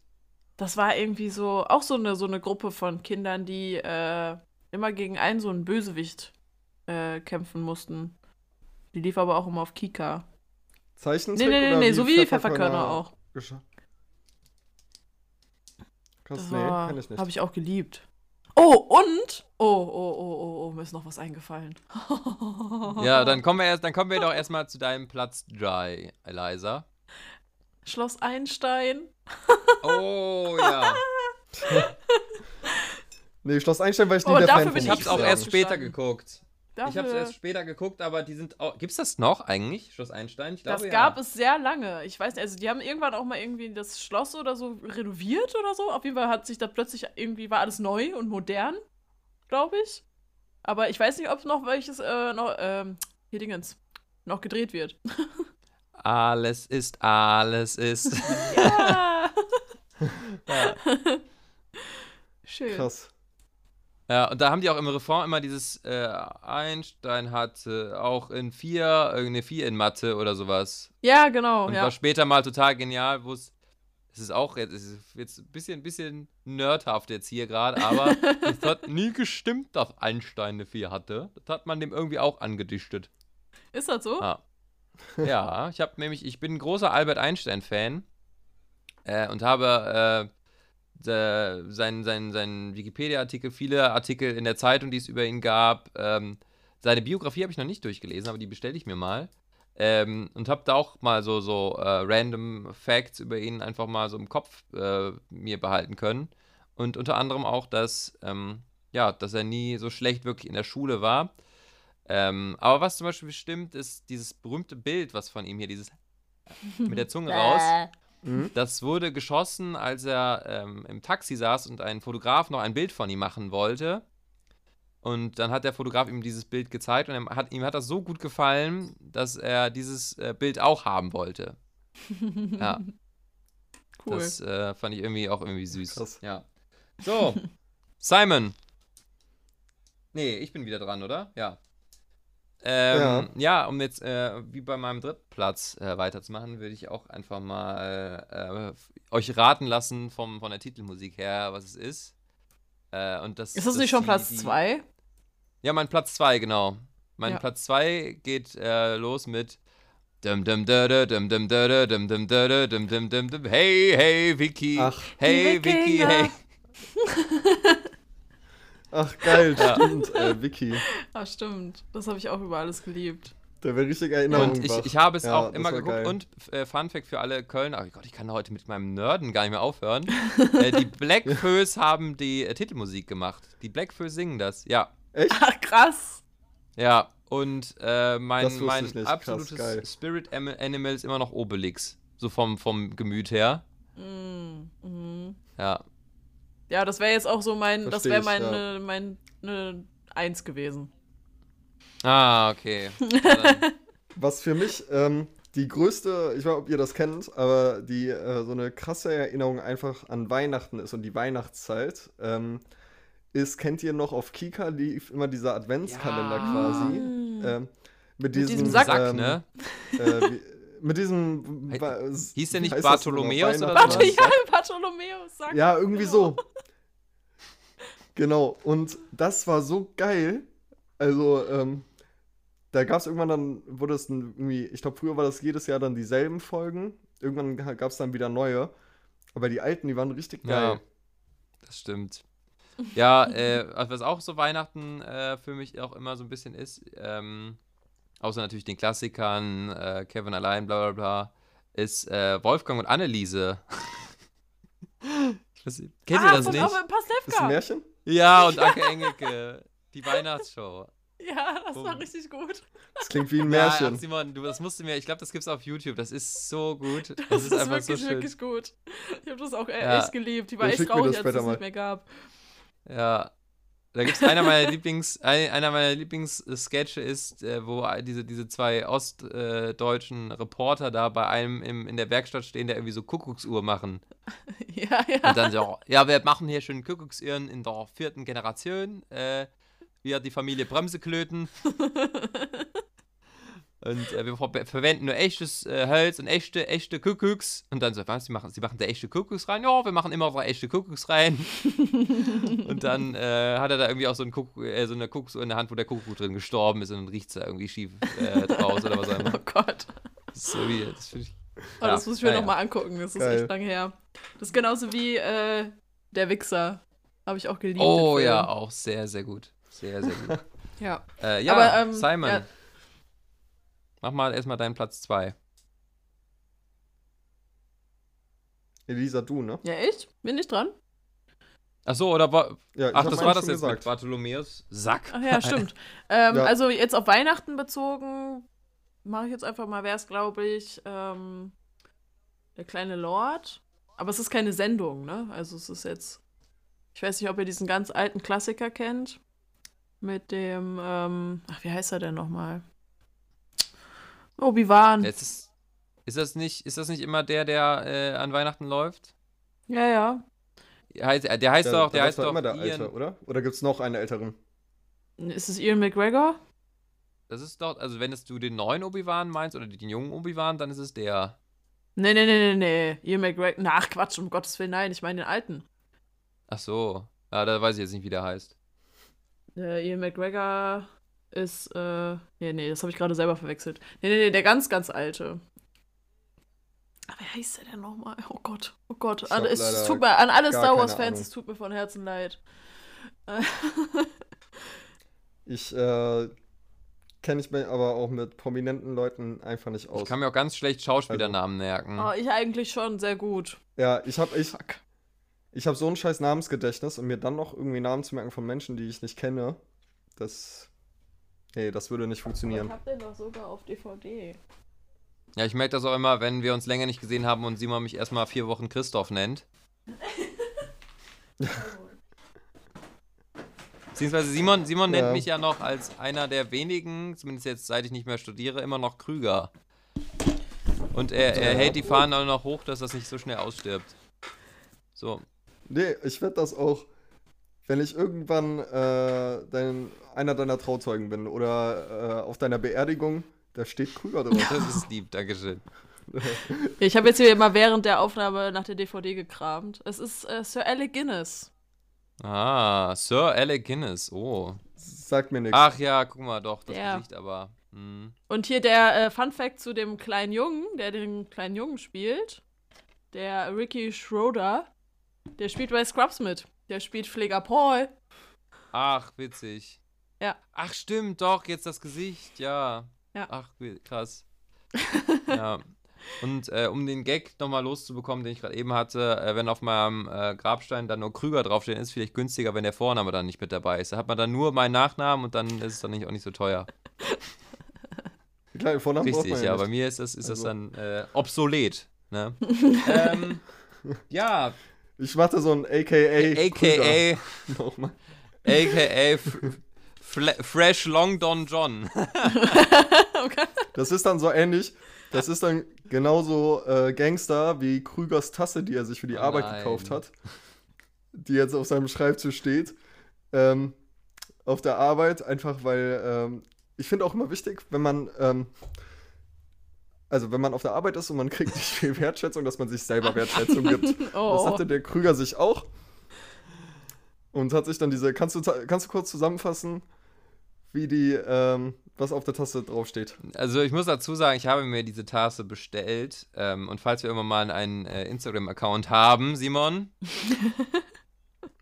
Das war irgendwie so, auch so eine, so eine Gruppe von Kindern, die äh, immer gegen einen so einen Bösewicht äh, kämpfen mussten. Die lief aber auch immer auf Kika. Zeichentrick Nee, nee, nee, nee, so wie die Pfefferkörner auch. Krass, Das nee, war, kenn ich nicht. Habe ich auch geliebt. Oh, und? Oh, oh, oh, oh, oh, mir ist noch was eingefallen. Ja, dann kommen wir erst, dann kommen wir doch erstmal zu deinem Platz Dry, Eliza. Schloss Einstein. Oh ja. Nee, Schloss Einstein war ich nie Oh, der dafür Fan bin von. Ich hab's ich auch erst später geguckt. Ich habe es Dafür- erst später geguckt, aber die sind auch. Gibt's das noch eigentlich, Schloss Einstein? Ich glaube, Das ja. gab es sehr lange. Ich weiß nicht, also die haben irgendwann auch mal irgendwie das Schloss oder so renoviert oder so. Auf jeden Fall hat sich da plötzlich irgendwie war alles neu und modern, glaube ich. Aber ich weiß nicht, ob noch welches äh, noch ähm, hier Dingens noch gedreht wird. Alles ist, alles ist. ja. Schön. Krass. ja, und da haben die auch im Refrain immer dieses äh, Einstein hatte auch in vier, irgendeine vier in Mathe oder sowas. Ja, genau. Und ja. war später mal total genial, wo es. Es ist auch jetzt, es ist jetzt ein bisschen, bisschen nerdhaft jetzt hier gerade, aber es hat nie gestimmt, dass Einstein eine 4 hatte. Das hat man dem irgendwie auch angedichtet. Ist das so? Ah. Ja, ich habe nämlich, ich bin ein großer Albert Einstein-Fan äh, und habe äh, seinen, seinen, seinen Wikipedia-Artikel, viele Artikel in der Zeitung, die es über ihn gab. Ähm, seine Biografie habe ich noch nicht durchgelesen, aber die bestelle ich mir mal. Ähm, und habe da auch mal so, so äh, random Facts über ihn einfach mal so im Kopf äh, mir behalten können. Und unter anderem auch, dass, ähm, ja, dass er nie so schlecht wirklich in der Schule war. Ähm, aber was zum Beispiel stimmt, ist dieses berühmte Bild, was von ihm hier, dieses mit der Zunge raus, Mhm. das wurde geschossen, als er ähm, im Taxi saß und ein Fotograf noch ein Bild von ihm machen wollte. Und dann hat der Fotograf ihm dieses Bild gezeigt und er hat, ihm hat das so gut gefallen, dass er dieses äh, Bild auch haben wollte. Ja, cool. das äh, fand ich irgendwie auch irgendwie süß. Krass. Ja. So, Simon. Nee, ich bin wieder dran, oder? Ja. Ähm, ja. um jetzt äh, wie bei meinem dritten Platz äh, weiterzumachen, würde ich auch einfach mal äh, euch raten lassen vom, von der Titelmusik her, was es ist. Äh, und das, ist das nicht schon die- Platz die- 2? Ja, mein Platz 2, genau. Mein Ja. Platz 2 geht äh, los mit dum dum da da dum dum da da dum dum da da dum dum dum dum Hey, hey, Vicky. Ach. Hey, Vicky, Wikinger. hey. Ach, geil, Ja. stimmt, äh, Vicky. Ah, stimmt. Das habe ich auch über alles geliebt. Da wäre richtig Erinnerung Und ich, ich habe es Ja, auch immer geguckt. geil. Und äh, Fun Fact für alle Kölner: Oh Gott, ich kann heute mit meinem Nerden gar nicht mehr aufhören. äh, die Blackfoes haben die äh, Titelmusik gemacht. Die Blackfoes singen das, ja. Echt? Ach, krass. Ja, und äh, mein, mein nicht. Krass, absolutes geil. Spirit Animal ist immer noch Obelix. So vom, vom Gemüt her. Mm, mhm. Ja. Ja, das wäre jetzt auch so mein, das Versteh wäre ich, meine, mein, ne Eins gewesen. Ah, okay. Ja, Was für mich ähm, die größte, ich weiß nicht, ob ihr das kennt, aber die äh, so eine krasse Erinnerung einfach an Weihnachten ist und die Weihnachtszeit, ähm, ist, kennt ihr noch, auf Kika lief immer dieser Adventskalender Ja. quasi. Ähm, mit, diesem, diesem Sack, Sack, ähm, ne? Äh, wie, mit diesem. Hieß der nicht? Bartholomäus oder? Warte, ja, Bartholomäus, sag Ja, irgendwie so. Genau, und das war so geil. Also, ähm, da gab es irgendwann dann, wurde es ein, irgendwie, ich glaube, früher war das jedes Jahr dann dieselben Folgen. Irgendwann gab es dann wieder neue. Aber die alten, die waren richtig geil. Ja, das stimmt. Ja, äh, was auch so Weihnachten äh, für mich auch immer so ein bisschen ist, ähm, außer natürlich den Klassikern, äh, Kevin allein, bla bla bla, ist äh, Wolfgang und Anneliese. ich weiß, nicht, kennt ihr ah, das von nicht? Auf, Ist ein. Märchen? Ja, und Anke Engelke, die Weihnachtsshow. Ja, das war richtig gut. Das klingt wie ein Ja, Märchen. ach, Simon, du, das musst du mir, ich glaube, das gibt's auf YouTube, das ist so gut. Das, Das, ist, ist, einfach so wirklich, schön. wirklich gut. Ich habe das auch Ja. echt geliebt. Die war Ja, echt traurig, das als es das nicht mehr gab. Ja. Da gibt es einer meiner Lieblings, ein, einer meiner Lieblingssketche ist, äh, wo diese, diese zwei ostdeutschen Reporter da bei einem im, in der Werkstatt stehen, der irgendwie so Kuckucksuhr machen. Ja, ja. Und dann so, ja, wir machen hier schon Kuckucksuhren in der vierten Generation. Äh, wir die Familie Bremseklöten. Und äh, wir ver verwenden nur echtes äh, Holz und echte, echte Kuckucks. Und dann so, was, sie machen, sie machen da echte Kuckucks rein? Ja, wir machen immer da echte Kuckucks rein. und dann äh, hat er da irgendwie auch so, einen Kuckuck, äh, so eine Kuckucksuhr in der Hand, wo der Kuckuck drin gestorben ist und dann riecht es da irgendwie schief äh, draus oder was auch immer. Oh Gott. Das ist so wie, das finde ich. Oh, das muss ich mir naja. nochmal angucken. Das ist Geil. echt lange her. Das ist genauso wie äh, Der Wichser. Habe ich auch geliebt. Oh ja, auch sehr, sehr gut. Sehr, sehr gut. Ja. Äh, ja, Aber, ähm, Simon. Mach mal erstmal deinen Platz 2. Elisa, du, ne? Ja, echt? Bin ich dran? Ach so, oder war. Ja, ich Ach, das war das jetzt mit gesagt. Bartholomäus Sack. Ach ja, stimmt. ähm, Ja. Also jetzt auf Weihnachten bezogen, mache ich jetzt einfach mal, wäre es, glaube ich, ähm, der kleine Lord. Aber es ist keine Sendung, ne? Also es ist jetzt. Ich weiß nicht, ob ihr diesen ganz alten Klassiker kennt. Mit dem, ähm, ach, wie heißt er denn nochmal? Obi-Wan. Jetzt ist, ist, das nicht, ist das nicht immer der, der äh, an Weihnachten läuft? Ja, ja. Heißt, äh, der heißt Ja, doch, der heißt doch immer der Ian, Alte, oder? Oder gibt es noch einen älteren? Ist es Ian McGregor? Das ist doch, also wenn es du den neuen Obi-Wan meinst oder den jungen Obi-Wan, dann ist es der. Nee, nee, nee, nee, nee. Ian McGregor. Ach, Quatsch, um Gottes Willen, nein, ich meine den alten. Ach so. Ja, da weiß ich jetzt nicht, wie der heißt. Der Ian McGregor ist, äh, nee, nee, das habe ich gerade selber verwechselt. Nee, nee, nee, der ganz, ganz alte. Ah, Wer heißt der denn nochmal? Oh Gott, oh Gott. An, es tut mir an alle Star Wars-Fans, es tut mir von Herzen leid. Ich äh, kenne ich mich aber auch mit prominenten Leuten einfach nicht aus. Ich kann mir auch ganz schlecht Schauspielernamen merken. oh, ich eigentlich schon sehr gut. ja, ich habe ich, ich hab so ein scheiß Namensgedächtnis und mir dann noch irgendwie Namen zu merken von Menschen, die ich nicht kenne, das. Nee, das würde nicht Ich funktionieren. hab den doch sogar auf DVD. Ja, ich merke das auch immer, wenn wir uns länger nicht gesehen haben und Simon mich erstmal vier Wochen Christoph nennt. Beziehungsweise Simon, Simon Ja. nennt mich ja noch als einer der wenigen, zumindest jetzt seit ich nicht mehr studiere, immer noch Krüger. Und er, er Ja. hält die Fahnen auch noch hoch, dass das nicht so schnell ausstirbt. So. Nee, ich werde das auch, wenn ich irgendwann äh, dein, einer deiner Trauzeugen bin oder äh, auf deiner Beerdigung, da steht Krüger drauf. Das ist lieb, Dankeschön. Ich habe jetzt hier immer während der Aufnahme nach der DVD gekramt. Es ist äh, Sir Alec Guinness. Ah, Sir Alec Guinness, oh. Sagt mir nichts. Ach ja, guck mal, doch, das Der. Gesicht aber. Hm. Und hier der äh, Fun Fact zu dem kleinen Jungen, der den kleinen Jungen spielt. Der Ricky Schroeder. Der spielt bei Scrubs mit. Der spielt Pfleger Paul. Ach, witzig. Ja. Ach, stimmt, doch, jetzt das Gesicht, ja. Ja. Ach, krass. ja. Und äh, um den Gag nochmal loszubekommen, den ich gerade eben hatte, äh, wenn auf meinem äh, Grabstein dann nur Krüger draufsteht, ist es vielleicht günstiger, wenn der Vorname dann nicht mit dabei ist. Da hat man dann nur meinen Nachnamen und dann ist es dann nicht, auch nicht so teuer. Die kleinen Vornamen braucht Richtig, man ja, ja, bei mir ist das, ist Also. das dann äh, obsolet. Ne? ähm, ja, Ich machte so ein AKA. aka. Nochmal. aka Fle- Fresh Long Don John. Das ist dann so ähnlich. Das ist dann genauso äh, Gangster wie Krügers Tasse, die er sich für die Oh Arbeit nein. gekauft hat. Die jetzt auf seinem Schreibtisch steht. Ähm, auf der Arbeit, einfach weil ähm, ich finde auch immer wichtig, wenn man, ähm, also wenn man auf der Arbeit ist und man kriegt nicht viel Wertschätzung, dass man sich selber Wertschätzung gibt. Das Oh. hatte der Krüger sich auch. Und hat sich dann diese, kannst du, kannst du kurz zusammenfassen, wie die, ähm, was auf der Tasse draufsteht? Also ich muss dazu sagen, ich habe mir diese Tasse bestellt. Ähm, und falls wir irgendwann mal einen äh, Instagram-Account haben, Simon,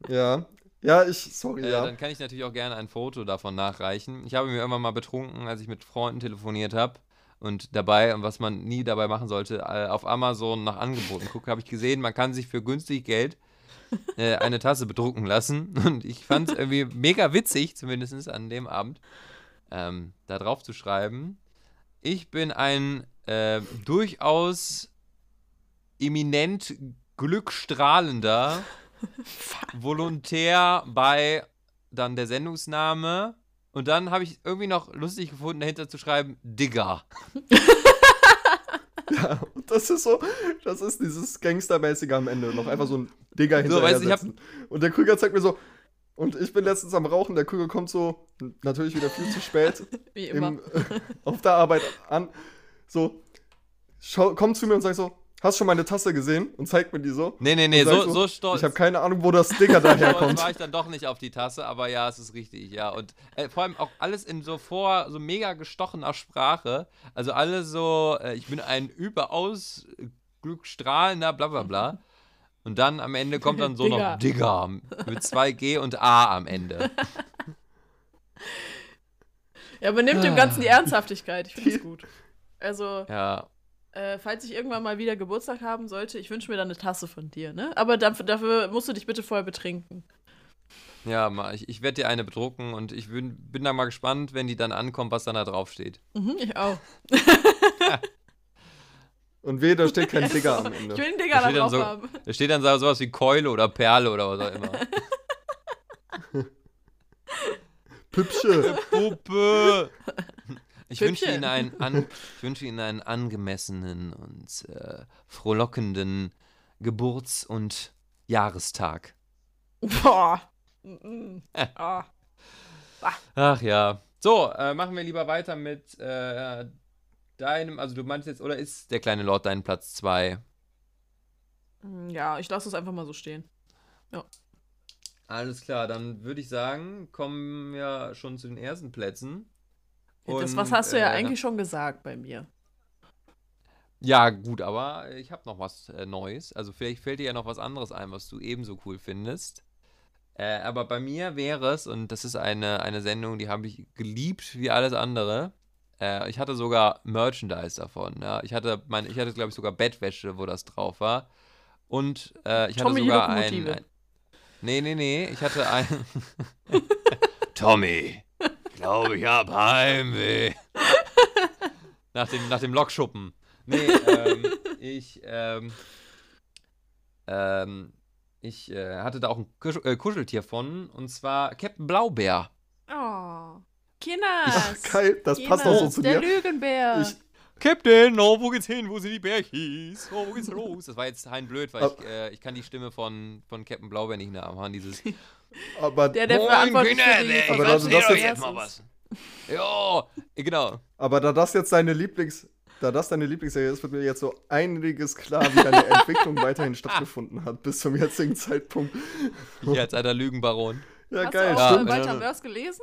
Ja. Ja, ich, sorry, äh, ja. dann kann ich natürlich auch gerne ein Foto davon nachreichen. Ich habe mir irgendwann mal betrunken, als ich mit Freunden telefoniert habe. Und dabei, und was man nie dabei machen sollte, äh, auf Amazon nach Angeboten gucken, habe ich gesehen, man kann sich für günstig Geld äh, eine Tasse bedrucken lassen. Und ich fand es irgendwie mega witzig, zumindest an dem Abend, ähm, da drauf zu schreiben. Ich bin ein äh, durchaus eminent glückstrahlender Volontär bei dann der Sendungsname. Und dann habe ich irgendwie noch lustig gefunden, dahinter zu schreiben, Digger. Ja, und das ist so, das ist dieses Gangstermäßige am Ende. Noch einfach so ein Digger So, hinterher weißt du, ich hab-. Und der Krüger zeigt mir so, und ich bin letztens am Rauchen, der Krüger kommt so, natürlich wieder viel zu spät, Wie immer. im, auf der Arbeit an, so, schau, kommt zu mir und sagt so, hast du schon meine Tasse gesehen? Und zeigt mir die so. Nee, nee, nee, sagt so, so stolz. Ich habe keine Ahnung, wo das Digger Stolz daherkommt. war ich dann doch nicht auf die Tasse, aber ja, es ist richtig, ja. Und äh, vor allem auch alles in so vor, so mega gestochener Sprache. Also alles so, äh, ich bin ein überaus glückstrahlender, bla bla bla. Und dann am Ende kommt dann so Digger. noch Digger mit zwei G und A am Ende. Ja, aber nimmt dem Ganzen die Ernsthaftigkeit. Ich finde es gut. Also, Ja. Äh, falls ich irgendwann mal wieder Geburtstag haben sollte, ich wünsche mir dann eine Tasse von dir, ne? Aber dafür, dafür musst du dich bitte vorher betrinken. Ja, mal, ich, ich werde dir eine bedrucken und ich bin, bin da mal gespannt, wenn die dann ankommt, was dann da drauf steht. Mhm, ich auch. Und weh, da steht kein Ja, Digger am Ende. Ich will einen Digger da steht dann drauf so- haben. Da steht dann so- sowas wie Keule oder Perle oder was auch immer. Püppsche. Puppe! Ich wünsche. Ihnen, einen an, ich wünsche Ihnen einen angemessenen und äh, frohlockenden Geburts- und Jahrestag. Boah. Äh. Ah. Ach ja. So, äh, machen wir lieber weiter mit äh, deinem, also du meinst jetzt, oder ist der kleine Lord dein Platz 2? Mm, Ja, ich lasse es einfach mal so stehen. Alles klar, dann würde ich sagen, kommen wir schon zu den ersten Plätzen. Das Und, was hast du ja äh, eigentlich schon gesagt bei mir. Ja, gut, aber ich habe noch was äh, Neues. Also vielleicht fällt dir ja noch was anderes ein, was du ebenso cool findest. Äh, aber bei mir wäre es, und das ist eine, eine Sendung, die habe ich geliebt wie alles andere. Äh, ich hatte sogar Merchandise davon. Ja. Ich hatte, mein, ich hatte glaube ich, sogar Bettwäsche, wo das drauf war. Und äh, ich Tommy, hatte sogar ein, ein. Nee, nee, nee. Ich hatte ein. Tommy, glaube ich hab Heimweh. nach, dem, nach dem Lokschuppen. Nee, ähm, ich, ähm, ähm, ich äh, hatte da auch ein Kusch äh, Kuscheltier von, und zwar Captain Blaubeer. Oh. Kinders. Geil, das passt auch so zu der dir. Lügenbär. Ich- Captain, oh, wo geht's hin? Wo sind die Bärchis? Oh, wo geht's los? Das war jetzt hein blöd, weil ich, äh, ich kann die Stimme von, von Captain Blaubeer nicht nachmachen. Dieses Aber, der, der Moin, verantwortlich für die Kinder, ich Aber Verwaltung das- des jetzt- Erstes. Ja, genau. aber da das jetzt deine Lieblings... Da das deine Lieblingsserie ist, wird mir jetzt so einiges klar, wie deine Entwicklung weiterhin stattgefunden hat, bis zum jetzigen Zeitpunkt. Ich als alter Lügenbaron. Ja, Hast geil, du auch Ja. Walter gelesen?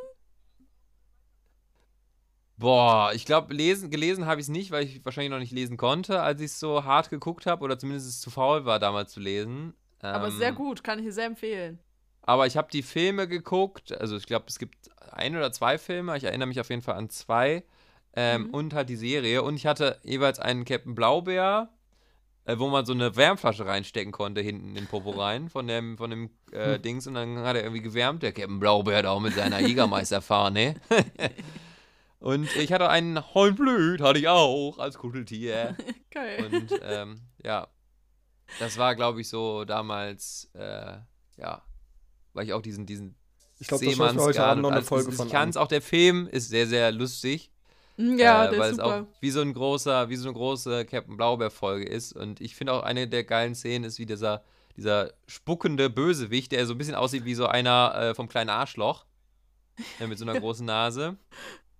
Boah, ich glaube, lesen, gelesen habe ich es nicht, weil ich wahrscheinlich noch nicht lesen konnte, als ich es so hart geguckt habe oder zumindest es zu faul war, damals zu lesen. Aber Ähm, sehr gut, kann ich dir sehr empfehlen. Aber ich habe die Filme geguckt, also ich glaube, es gibt ein oder zwei Filme, ich erinnere mich auf jeden Fall an zwei. Ähm, Mhm. Und halt die Serie. Und ich hatte jeweils einen Captain Blaubeer, äh, wo man so eine Wärmflasche reinstecken konnte, hinten in den Popo rein, von dem, von dem äh, Dings. Und dann hat er irgendwie gewärmt, der Captain Blaubeer da auch mit seiner Jägermeisterfahne. und ich hatte einen Hornblüt, hatte ich auch, als Kuscheltier. Geil. Und ähm, ja, das war, glaube ich, so damals, äh, ja, weil ich auch diesen, diesen Ich glaube, das mir heute Abend noch eine Folge von Ich kann an. es auch, der Film ist sehr, sehr lustig. Mm, ja, äh, der weil ist es auch super. wie so ein großer, wie so eine große Captain Blaubeer-Folge ist. Und ich finde auch eine der geilen Szenen ist, wie dieser, dieser spuckende Bösewicht, der so ein bisschen aussieht wie so einer äh, vom kleinen Arschloch. äh, mit so einer großen Nase.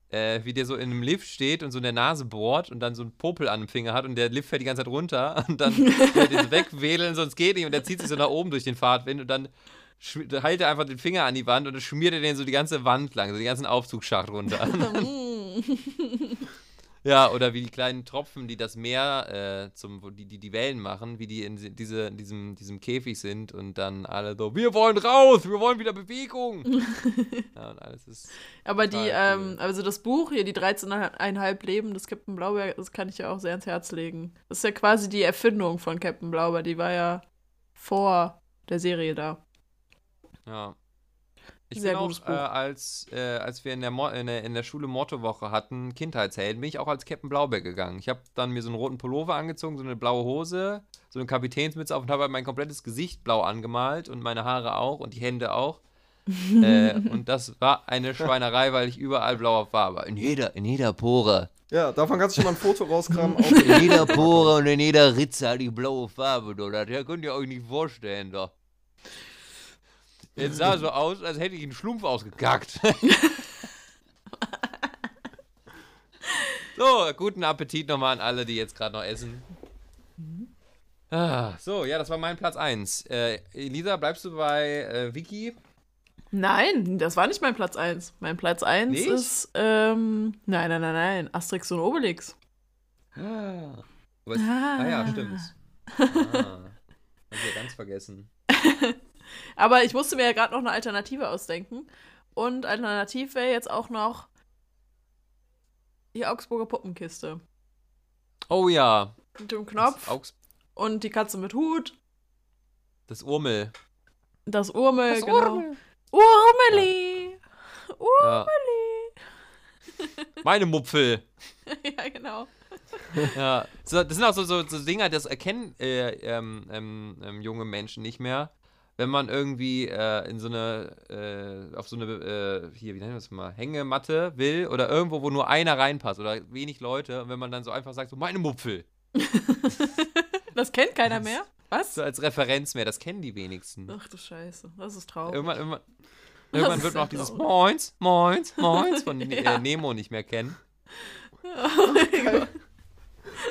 Äh, wie der so in einem Lift steht und so in der Nase bohrt und dann so einen Popel an dem Finger hat und der Lift fährt die ganze Zeit runter und dann will er so wegwedeln, sonst geht nicht und der zieht sich so nach oben durch den Fahrtwind und dann hält er einfach den Finger an die Wand und dann schmiert er den so die ganze Wand lang, so den ganzen Aufzugsschacht runter. Mm. Ja, oder wie die kleinen Tropfen, die das Meer, äh, zum, die, die die Wellen machen, wie die in diese, in diesem, diesem Käfig sind und dann alle so, wir wollen raus, wir wollen wieder Bewegung. ja, und alles ist. Aber die, Total cool. ähm, also das Buch hier, die 13,5 Leben des Captain Blaubeer, das kann ich ja auch sehr ans Herz legen. Das ist ja quasi die Erfindung von Captain Blaubeer, die war ja vor der Serie da. Ja. Ich Sehr bin auch, äh, als, äh, als wir in der, Mo in, der, in der Schule Mottowoche hatten, Kindheitshelden, bin ich auch als Captain Blaubeer gegangen. Ich habe dann mir so einen roten Pullover angezogen, so eine blaue Hose, so eine Kapitänsmütze auf und habe halt mein komplettes Gesicht blau angemalt und meine Haare auch und die Hände auch. äh, und das war eine Schweinerei, weil ich überall blaue Farbe. In jeder, in jeder Pore. Ja, davon kannst du schon mal ein Foto rauskramen. In jeder Pore und in jeder Ritze hatte ich blaue Farbe, du. Das könnt ihr euch nicht vorstellen, doch. Jetzt sah so aus, als hätte ich einen Schlumpf ausgekackt. so, guten Appetit nochmal an alle, die jetzt gerade noch essen. Ah, so, ja, das war mein Platz 1. Äh, Elisa, bleibst du bei äh, Vicky? Nein, das war nicht mein Platz 1. Mein Platz 1 Nicht? ist, ähm, nein, nein, nein, nein, Asterix und Obelix. Ah, aber es, ah. Ah. ja, stimmt. Ah, hab ich ja ganz vergessen. Aber ich musste mir ja gerade noch eine Alternative ausdenken. Und alternativ wäre jetzt auch noch die Augsburger Puppenkiste. Oh ja. mit dem Knopf und die Katze mit Hut, das Urmel. das Urmel, Das genau. Urmel. Urmeli! Ja. Meine Mupfel. ja, genau. Ja. So, das sind auch so, so, so Dinger, das erkennen äh, ähm, ähm, ähm, junge Menschen nicht mehr. Wenn man irgendwie äh, in so eine, äh, auf so eine, äh, hier, wie nennen wir das mal, Hängematte will oder irgendwo, wo nur einer reinpasst oder wenig Leute und wenn man dann so einfach sagt, so meine Mupfel, Das kennt keiner mehr. Was? so als Referenz mehr, das kennen die wenigsten. Ach du Scheiße, das ist traurig. Irgendwann, irgendwann, irgendwann wird man auch dieses traurig. Moins, Moins, Moins von Ja. äh, Nemo nicht mehr kennen.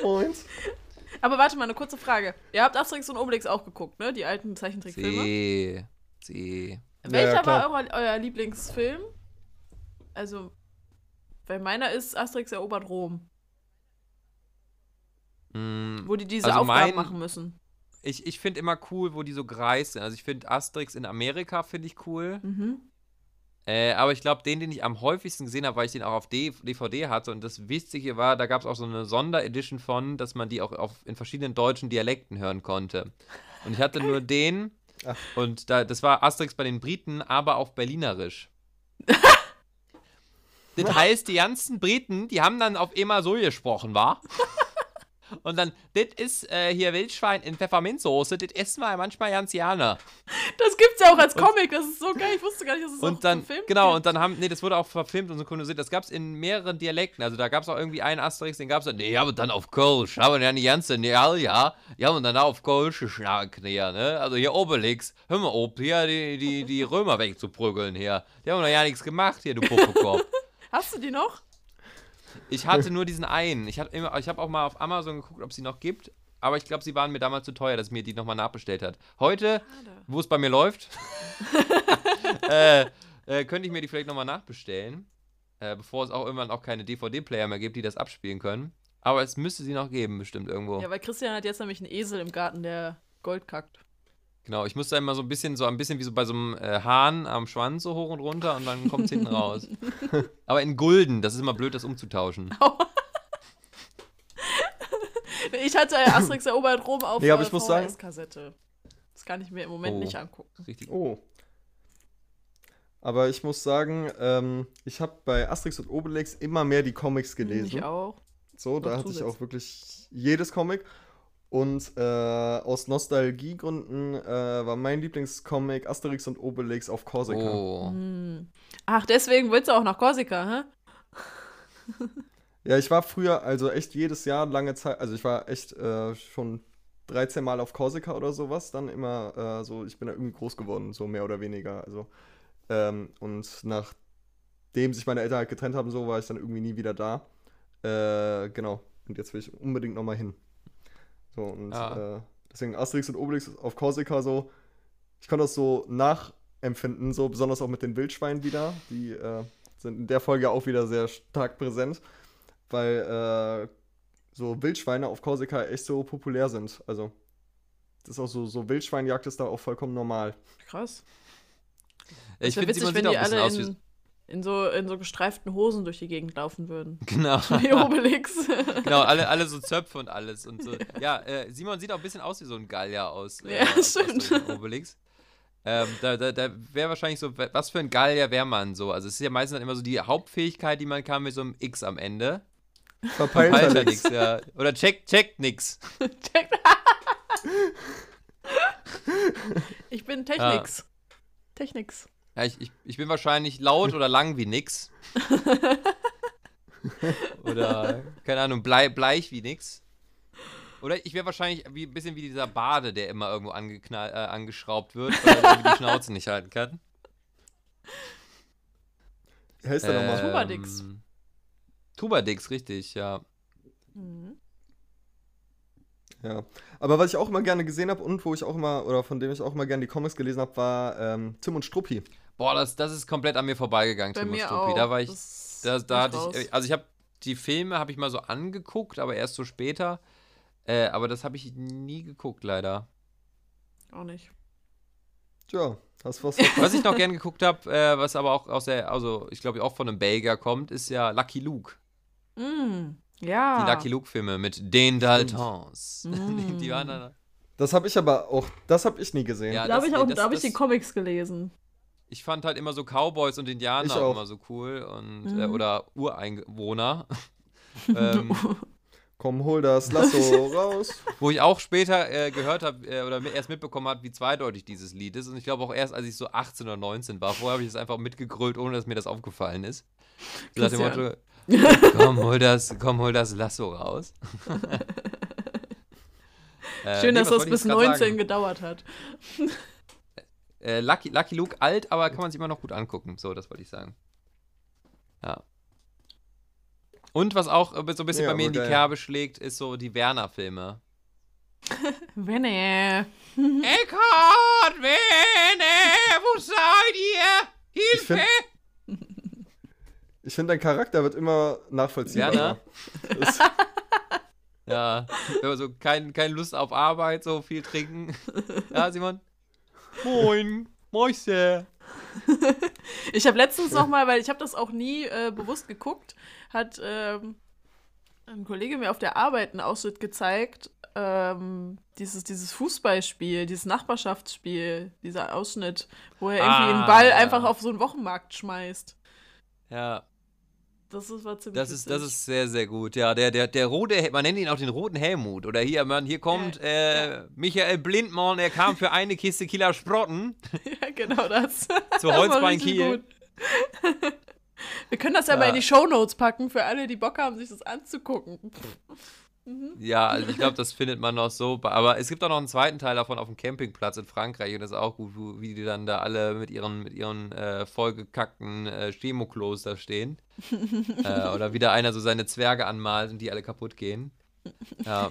Und? Aber warte mal, eine kurze Frage. Ihr habt Asterix und Obelix auch geguckt, ne? Die alten Zeichentrickfilme. See, see. Welcher Ja, war euer, euer Lieblingsfilm? Also, weil meiner ist Asterix erobert Rom, Mm, wo die diese Also Aufgaben mein- machen müssen. Ich, ich finde immer cool, wo die so greis sind. Also ich finde Asterix in Amerika finde ich cool. Mhm. Äh, aber ich glaube, den, den ich am häufigsten gesehen habe, weil ich den auch auf D DVD hatte und das Wichtige war, da gab es auch so eine Sonderedition von, dass man die auch auf, in verschiedenen deutschen Dialekten hören konnte. Und ich hatte nur den Ach. und da, das war Asterix bei den Briten, aber auf Berlinerisch. das heißt, die ganzen Briten, die haben dann auf immer so gesprochen, war? Und dann, das ist äh, hier Wildschwein in Pfefferminzsoße, das essen wir manchmal ganz gerne. Das gibt's ja auch als Comic, das ist so geil. Ich wusste gar nicht, dass es auch Und dann, verfilmt genau, gibt. und dann haben, nee, das wurde auch verfilmt und synchronisiert. Das gab es in mehreren Dialekten. Also da gab es auch irgendwie einen Asterix, den gab es dann, nee, aber dann auf Kölsch. Aber dann die ganze, ja, ja. Ja, und dann auf Kölsch geschnackt, ja, ne? Also hier Obelix, hör mal, ob hier die, die, die Römer wegzuprügeln hier. Die haben doch ja nichts gemacht hier, du Puppekopf. Hast du die noch? Ich hatte nur diesen einen. Ich, habe auch mal auf Amazon geguckt, ob es sie noch gibt. Aber ich glaube, sie waren mir damals zu teuer, dass mir die nochmal nachbestellt hat. Heute, wo es bei mir läuft, äh, äh, könnte ich mir die vielleicht nochmal nachbestellen. Äh, bevor es auch irgendwann auch keine DVD-Player mehr gibt, die das abspielen können. Aber es müsste sie noch geben, bestimmt irgendwo. Ja, weil Christian hat jetzt nämlich einen Esel im Garten, der Gold kackt. Genau, ich muss da immer so ein bisschen, so ein bisschen wie so bei so einem äh, Hahn am Schwanz so hoch und runter und dann kommt es hinten raus. Aber in Gulden, das ist immer blöd, das umzutauschen. Ich hatte Asterix erobert Rom auf Nee, aber ich muss sagen- VHS-Kassette. Das kann ich mir im Moment Oh. nicht angucken. Richtig. Oh. Aber ich muss sagen, ähm, ich habe bei Asterix und Obelix immer mehr die Comics gelesen. Ich auch. So, da hatte ich auch wirklich jedes Comic. Und äh, aus Nostalgiegründen äh, war mein Lieblingscomic Asterix und Obelix auf Korsika. Oh. Hm. Ach, deswegen willst du auch nach Korsika, hä? Ja, ich war früher also echt jedes Jahr lange Zeit, also ich war echt äh, schon 13 Mal auf Korsika oder sowas, dann immer äh, so, ich bin da irgendwie groß geworden, so mehr oder weniger. Also, ähm, und nachdem sich meine Eltern halt getrennt haben, so war ich dann irgendwie nie wieder da. Äh, genau. Und jetzt will ich unbedingt nochmal hin. So, und Ah. äh, deswegen Asterix und Obelix auf Korsika so, ich konnte das so nachempfinden, so besonders auch mit den Wildschweinen wieder. Die äh, sind in der Folge auch wieder sehr stark präsent, weil äh, so Wildschweine auf Korsika echt so populär sind. Also, das ist auch so, so Wildschweinjagd ist da auch vollkommen normal. Krass. Ich wär finde, wenn sieht auch die ein bisschen alle aus wie. In, so, in so gestreiften Hosen durch die Gegend laufen würden. Genau. Wie Obelix. genau, alle, alle so Zöpfe und alles. Und so. Ja, äh, Simon sieht auch ein bisschen aus wie so ein Gallier aus. Äh, Ja, aus stimmt. Und Obelix. Ähm, da da, da wäre wahrscheinlich so, was für ein Gallier wäre man so? Also, es ist ja meistens dann immer so die Hauptfähigkeit, die man kann mit so einem X am Ende. Verpeilt Falscher er nix, ja. Oder checkt checkt nix. ich bin Techniks. Techniks. Ja, ich, ich, ich bin wahrscheinlich laut oder lang wie nix. oder, keine Ahnung, blei, bleich wie nix. Oder ich wäre wahrscheinlich wie, ein bisschen wie dieser Bade, der immer irgendwo angeknall, äh, angeschraubt wird, weil er die Schnauze nicht halten kann. Wie heißt der nochmal? Tubadix. Ähm, Tubadix, richtig, ja. Mhm. Ja. Aber was ich auch immer gerne gesehen habe und wo ich auch immer, oder von dem ich auch immer gerne die Comics gelesen habe, war ähm, Tim und Struppi. Boah, das, das ist komplett an mir vorbeigegangen, Bei Struppi. Da war ich, Das da, da hatte raus. ich, also ich habe die Filme habe ich mal so angeguckt, aber erst so später. Äh, aber das habe ich nie geguckt, leider. Auch nicht. Tja, hast was Was ich noch gern geguckt habe, äh, was aber auch aus der, also ich glaube auch von einem Belgier kommt, ist ja Lucky Luke. Mm. Ja. Die Lucky Luke-Filme mit den Daltons. Mm. die waren dann. Das habe ich aber auch, das habe ich nie gesehen. Ja, da habe das- ich, auch- das- da hab ich das- die Comics gelesen. Ich fand halt immer so Cowboys und Indianer Mhm. Ich auch. immer so cool und äh, oder Ureinwohner. ähm, Komm, hol das Lasso raus. Wo ich auch später äh, gehört habe äh, oder erst mitbekommen habe, wie zweideutig dieses Lied ist. Und ich glaube auch erst, als ich so 18 oder 19 war. Vorher habe ich es einfach mitgegrölt, ohne dass mir das aufgefallen ist. So nach dem. Motto, komm, hol das, komm, hol das Lasso raus. Äh, Schön, nee, dass das bis jetzt grad 19 sagen? gedauert hat. Äh, Lucky, Lucky Luke alt, aber kann man sich immer noch gut angucken. So, das wollte ich sagen. Ja. Und was auch äh, so ein bisschen Ja, bei mir in die geil. Kerbe schlägt, ist so die Werner-Filme. Wenne. Eckhard, Werner, wo seid ihr? Ich find- Ich finde, dein Charakter wird immer nachvollziehbarer. Werner? Ja, immer so kein, keine Lust auf Arbeit, so viel trinken. Ja, Simon? Moin, Mäuse. Ich habe letztens noch mal, weil ich habe das auch nie äh, bewusst geguckt, hat ähm, ein Kollege mir auf der Arbeit einen Ausschnitt gezeigt. Ähm, dieses, dieses Fußballspiel, dieses Nachbarschaftsspiel, dieser Ausschnitt, wo er irgendwie Ah, einen Ball ja. einfach auf so einen Wochenmarkt schmeißt. Ja, Das ist, war ziemlich das ist, das ist sehr, sehr gut. Ja, der, der, der rote, man nennt ihn auch den roten Helmut. Oder hier, man, hier kommt Ja, äh, Michael Blindmann, er kam für eine Kiste Kieler Sprotten ja, genau das. zu Das war Holzbein Kiel. Wir können das ja, Ja. mal in die Shownotes packen, für alle, die Bock haben, sich das anzugucken. Ja, also ich glaube, das findet man noch so. Aber es gibt auch noch einen zweiten Teil davon auf dem Campingplatz in Frankreich und das ist auch gut, wie die dann da alle mit ihren, mit ihren äh, vollgekackten äh, Chemoklos da stehen. äh, oder wieder einer so seine Zwerge anmalt und die alle kaputt gehen. Ja,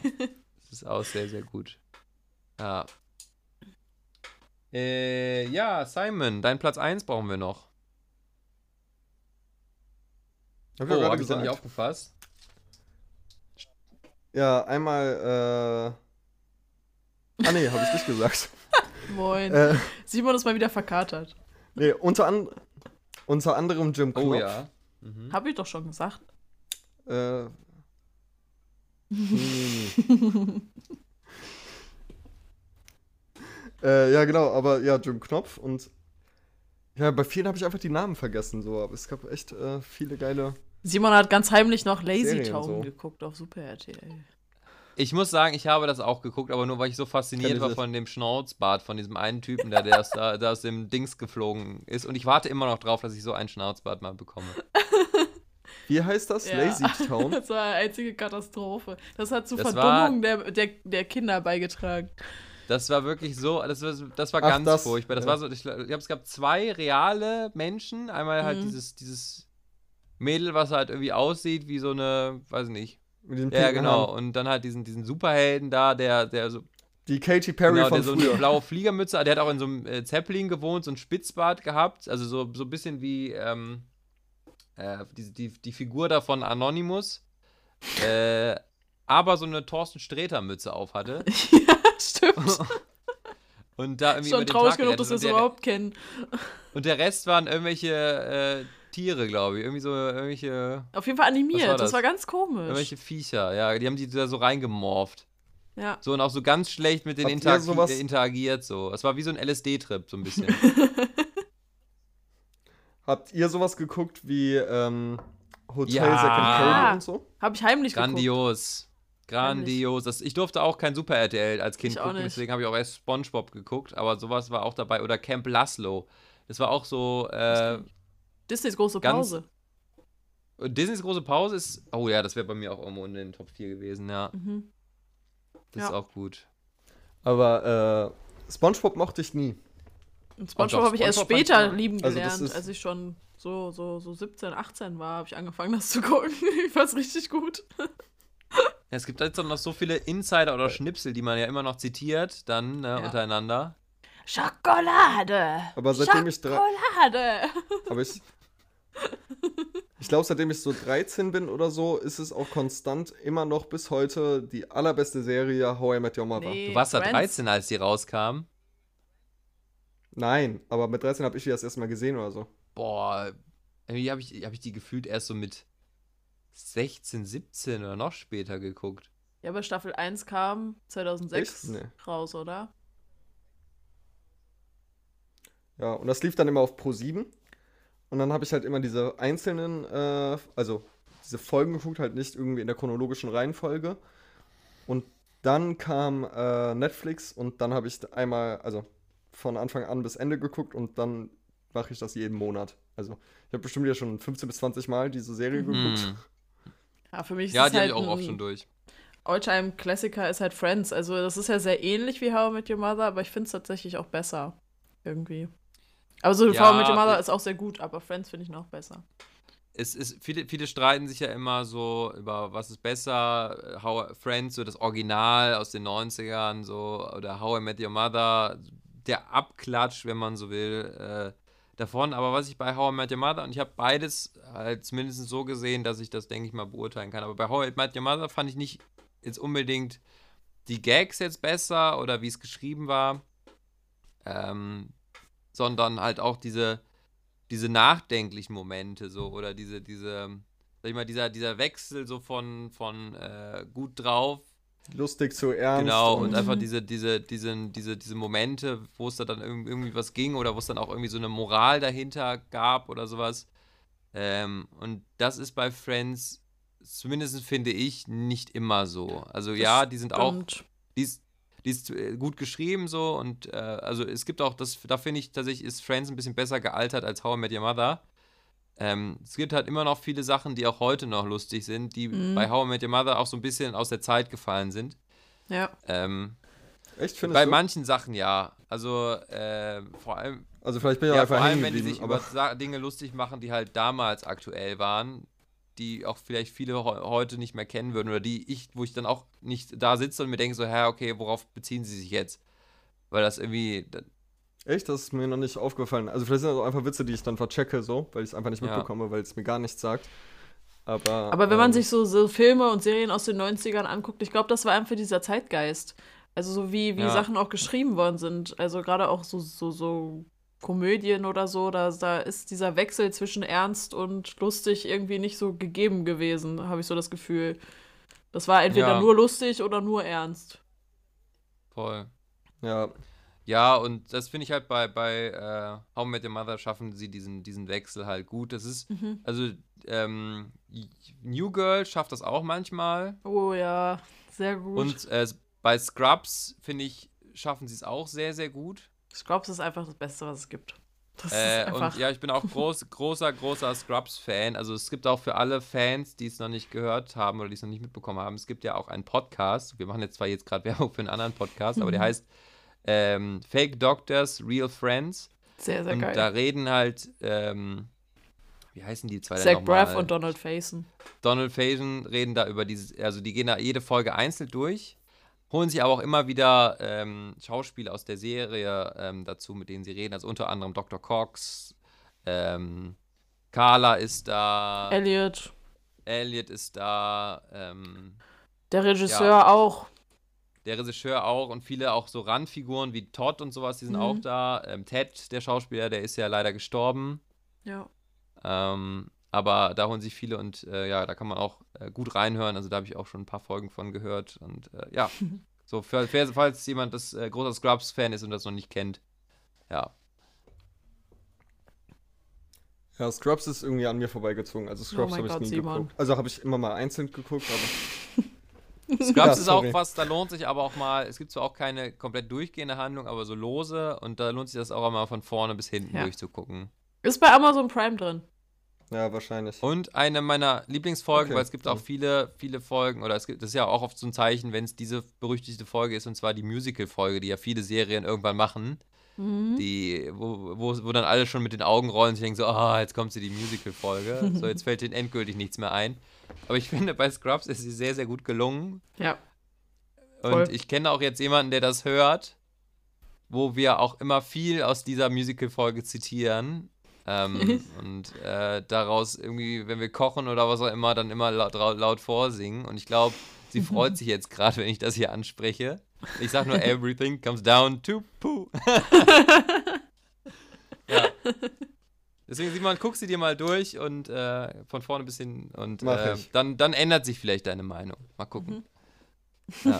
das ist auch sehr, sehr gut. Ja. Äh, ja, Simon, dein Platz 1 brauchen wir noch. Hab Oh, gerade hab ich da nicht aufgefasst? Ja, einmal, äh. Ah, nee, habe ich nicht gesagt. Moin. äh, Simon ist mal wieder verkatert. nee, unter, an, unter anderem Jim Knopf. Oh ja. Mhm. Hab ich doch schon gesagt. Äh, nee, nee. äh, ja, genau, aber ja, Jim Knopf und ja, bei vielen habe ich einfach die Namen vergessen, so, aber es gab echt äh, viele geile. Simon hat ganz heimlich noch Lazy Town so. geguckt auf Super RTL. Ich muss sagen, ich habe das auch geguckt, aber nur weil ich so fasziniert war von dem Schnauzbart, von diesem einen Typen, der, der, aus, da, der aus dem Dings geflogen ist. Und ich warte immer noch drauf, dass ich so einen Schnauzbart mal bekomme. Wie heißt das? Ja. Lazy Town? Das war eine einzige Katastrophe. Das hat zur Das Verdummung der, der, der Kinder beigetragen. Das war wirklich so, das war, das war Ach, ganz das, furchtbar. Das ja. war so, ich, glaube, es gab zwei reale Menschen. Einmal halt Mhm. dieses, dieses Mädel, was halt irgendwie aussieht wie so eine, weiß ich nicht. Ja, pinken genau. Haaren. Und dann halt diesen, diesen Superhelden da, der, der so Die Katy Perry genau, von der so eine früher. blaue Fliegermütze, der hat auch in so einem äh, Zeppelin gewohnt, so ein Spitzbart gehabt, also so, so ein bisschen wie ähm, äh, die, die, die Figur da von Anonymous, äh, aber so eine Thorsten Sträter Mütze auf hatte ja, stimmt. und da irgendwie Schon traurig genug, dass wir es überhaupt kennen. und der Rest waren irgendwelche äh, Tiere, glaube ich, irgendwie so irgendwelche, Auf jeden Fall animiert. War das? das? war ganz komisch. irgendwelche Viecher, ja, die haben die da so reingemorpht. Ja. So und auch so ganz schlecht mit denen sowas- äh, interagiert, so. Es war wie so ein LSD-Trip, so ein bisschen. Habt ihr sowas geguckt wie ähm, Hotel Ja. Second. Cable und so? Hab ich heimlich geguckt. Grandios. Grandios. Das, ich durfte auch kein Super RTL als Kind Ich gucken, deswegen habe ich auch erst Spongebob geguckt, aber sowas war auch dabei. Oder Camp Laszlo. Das war auch so. Äh, Disneys große Ganz- Pause. Disneys große Pause ist. Oh ja, das wäre bei mir auch irgendwo in den Top 4 gewesen, ja. Mhm. Das Ja. ist auch gut. Aber äh, Spongebob mochte ich nie. Und doch, SpongeBob habe ich erst fand später lieben Also gelernt, ist- als ich schon so, so, so 17, 18 war, habe ich angefangen, das zu gucken. ich fand's richtig gut. Ja, es gibt jetzt noch so viele Insider oder Schnipsel, die man ja immer noch zitiert, dann ne, Ja. untereinander. Schokolade! Aber seitdem ich drei- Schokolade! Aber ich. Ich glaube, seitdem ich so 13 bin oder so, ist es auch konstant immer noch bis heute die allerbeste Serie How I Met Your Mother. Nee, Du warst da Friends. 13, als die rauskam. Nein, aber mit 13 habe ich die das erste Mal gesehen oder so. Boah, irgendwie habe ich, hab ich die gefühlt erst so mit 16, 17 oder noch später geguckt. Ja, aber Staffel 1 kam 2006 Echt? Nee. raus, oder? Ja, und das lief dann immer auf Pro 7. Und dann habe ich halt immer diese einzelnen, äh, also diese Folgen geguckt, halt nicht irgendwie in der chronologischen Reihenfolge. Und dann kam äh, Netflix und dann habe ich einmal, also von Anfang an bis Ende geguckt und dann mache ich das jeden Monat. Also ich habe bestimmt ja schon 15 bis 20 Mal diese Serie geguckt. Hm. Ja, für mich ist Ja, es die habe halt ich auch oft schon durch. Alltime-Klassiker ist halt Friends. Also das ist ja sehr ähnlich wie How I Met Your Mother, aber ich finde es tatsächlich auch besser. Irgendwie. Aber so Ja, How I Met Your Mother ist auch sehr gut, aber Friends finde ich noch besser. Es ist, viele, viele streiten sich ja immer so über was ist besser, How Friends, so das Original aus den 90ern, so, oder How I Met Your Mother, der Abklatsch, wenn man so will, äh, davon. Aber was ich bei How I Met Your Mother, und ich habe beides halt zumindest so gesehen, dass ich das, denke ich mal, beurteilen kann. Aber bei How I Met Your Mother fand ich nicht jetzt unbedingt die Gags jetzt besser oder wie es geschrieben war, ähm, sondern halt auch diese, diese nachdenklichen Momente so oder diese, diese, sag ich mal, dieser, dieser Wechsel so von, von äh, gut drauf Lustig zu ernst. Genau, und Mhm. einfach diese, diese, diesen, diese, diese Momente, wo es da dann irg- irgendwie was ging oder wo es dann auch irgendwie so eine Moral dahinter gab oder sowas. Ähm, und das ist bei Friends, zumindest finde ich, nicht immer so. Also ja, die sind auch, Stimmt. die ist, die ist äh, gut geschrieben so und äh, also es gibt auch, das, da finde ich tatsächlich, ist Friends ein bisschen besser gealtert als How I Met Your Mother. Ähm, es gibt halt immer noch viele Sachen, die auch heute noch lustig sind, die Mhm. bei How I Met Your Mother auch so ein bisschen aus der Zeit gefallen sind. Ja. Ähm, Echt, findest bei du? manchen Sachen ja. Also äh, vor allem, Also vielleicht bin ich ja, auch vor einfach allem, wenn die sich über Dinge lustig machen, die halt damals aktuell waren, die auch vielleicht viele heu- heute nicht mehr kennen würden oder die ich, wo ich dann auch nicht da sitze und mir denke so, hä, okay, worauf beziehen sie sich jetzt? Weil das irgendwie, echt, das ist mir noch nicht aufgefallen. Also vielleicht sind das auch einfach Witze, die ich dann verchecke, so, weil ich es einfach nicht Ja. mitbekomme, weil es mir gar nichts sagt. Aber, Aber wenn man ähm, sich so, so Filme und Serien aus den 90ern anguckt, ich glaube, das war einfach dieser Zeitgeist. Also so wie, wie Ja. Sachen auch geschrieben worden sind. Also gerade auch so, so, so Komödien oder so, da, da ist dieser Wechsel zwischen ernst und lustig irgendwie nicht so gegeben gewesen, habe ich so das Gefühl. Das war entweder Ja. nur lustig oder nur ernst. voll. Ja, Ja, und das finde ich halt bei, bei äh, How Met Your Mother schaffen sie diesen, diesen Wechsel halt gut. Das ist, Mhm. also, ähm, New Girl schafft das auch manchmal. Oh ja, sehr gut. Und äh, bei Scrubs, finde ich, schaffen sie es auch sehr, sehr gut. Scrubs ist einfach das Beste, was es gibt. Das Äh, und ja, ich bin auch groß, großer, großer Scrubs-Fan. Also es gibt auch für alle Fans, die es noch nicht gehört haben oder die es noch nicht mitbekommen haben, es gibt ja auch einen Podcast. Wir machen jetzt zwar jetzt gerade Werbung für einen anderen Podcast, aber der Mhm. heißt ähm, Fake Doctors, Real Friends. sehr, sehr und geil. da reden halt, ähm, wie heißen die zwei Zach? Braff und Donald Faison. Donald Faison reden da über dieses, also die gehen da jede Folge einzeln durch, holen sich aber auch immer wieder ähm, Schauspieler aus der Serie ähm, dazu, mit denen sie reden. Also unter anderem Dr. Cox, ähm, Carla ist da, Elliot. Elliot ist da, ähm, Der Regisseur auch. der Regisseur auch und viele auch so Randfiguren wie Todd und sowas, die sind Mhm. auch da. Ähm, Ted, der Schauspieler, der ist ja leider gestorben. Ja. Ähm, aber da holen sich viele und äh, ja, da kann man auch äh, gut reinhören. Also da habe ich auch schon ein paar Folgen von gehört. Und äh, ja, so für, für, falls jemand das äh, großer Scrubs-Fan ist und das noch nicht kennt, ja. ja, Scrubs ist irgendwie an mir vorbeigezogen. Also Scrubs Oh habe ich nie Simon. geguckt. Also habe ich immer mal einzeln geguckt, aber Scrubs Ja, ist auch was, da lohnt sich aber auch mal, es gibt zwar auch keine komplett durchgehende Handlung, aber so lose und da lohnt sich das auch mal von vorne bis hinten Ja. durchzugucken. Ist bei Amazon Prime drin. Ja, wahrscheinlich. Und eine meiner Lieblingsfolgen, Okay, weil es gibt auch viele, viele Folgen, oder es gibt, das ist ja auch oft so ein Zeichen, wenn es diese berüchtigte Folge ist, und zwar die Musical-Folge, die ja viele Serien irgendwann machen, Mhm. die, wo, wo, wo dann alle schon mit den Augen rollen und sich denken so, ah, jetzt kommt sie die Musical-Folge, so jetzt fällt ihnen endgültig nichts mehr ein. Aber ich finde, bei Scrubs ist sie sehr, sehr gut gelungen. Ja. Und Voll. ich kenne auch jetzt jemanden, der das hört, wo wir auch immer viel aus dieser Musical-Folge zitieren. Ähm, und äh, daraus irgendwie, wenn wir kochen oder was auch immer, dann immer laut, laut, laut vorsingen. Und ich glaube, sie freut sich jetzt gerade, wenn ich das hier anspreche. Ich sage nur, everything comes down to poo. ja. Deswegen, Simon, guck sie dir mal durch und äh, von vorne bis hin und äh, dann, dann ändert sich vielleicht deine Meinung. Mal gucken. Mhm. Ja.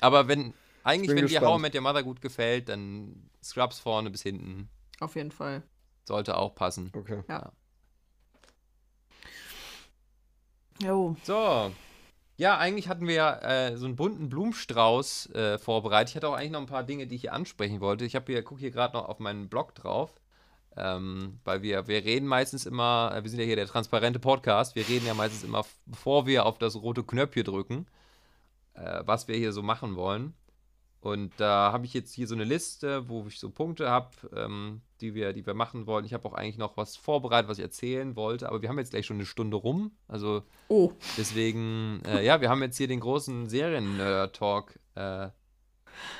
Aber wenn, eigentlich, wenn dir gespannt. How I Met Your Mother gut gefällt, dann Scrubs vorne bis hinten Auf jeden Fall. Sollte auch passen. Okay. Jo. So. Ja, eigentlich hatten wir ja äh, so einen bunten Blumenstrauß äh, vorbereitet. Ich hatte auch eigentlich noch ein paar Dinge, die ich hier ansprechen wollte. Ich habe hier, gucke hier gerade noch auf meinen Blog drauf. Ähm, weil wir, wir reden meistens immer, äh, wir sind ja hier der transparente Podcast, wir reden ja meistens immer, bevor wir auf das rote Knöpfchen drücken, äh, was wir hier so machen wollen. Und da habe ich jetzt hier so eine Liste, wo ich so Punkte habe, ähm, die, wir, die wir machen wollen. Ich habe auch eigentlich noch was vorbereitet, was ich erzählen wollte, aber wir haben jetzt gleich schon eine Stunde rum. Also Oh. Deswegen, äh, ja, wir haben jetzt hier den großen Serien-Nerd-Talk äh,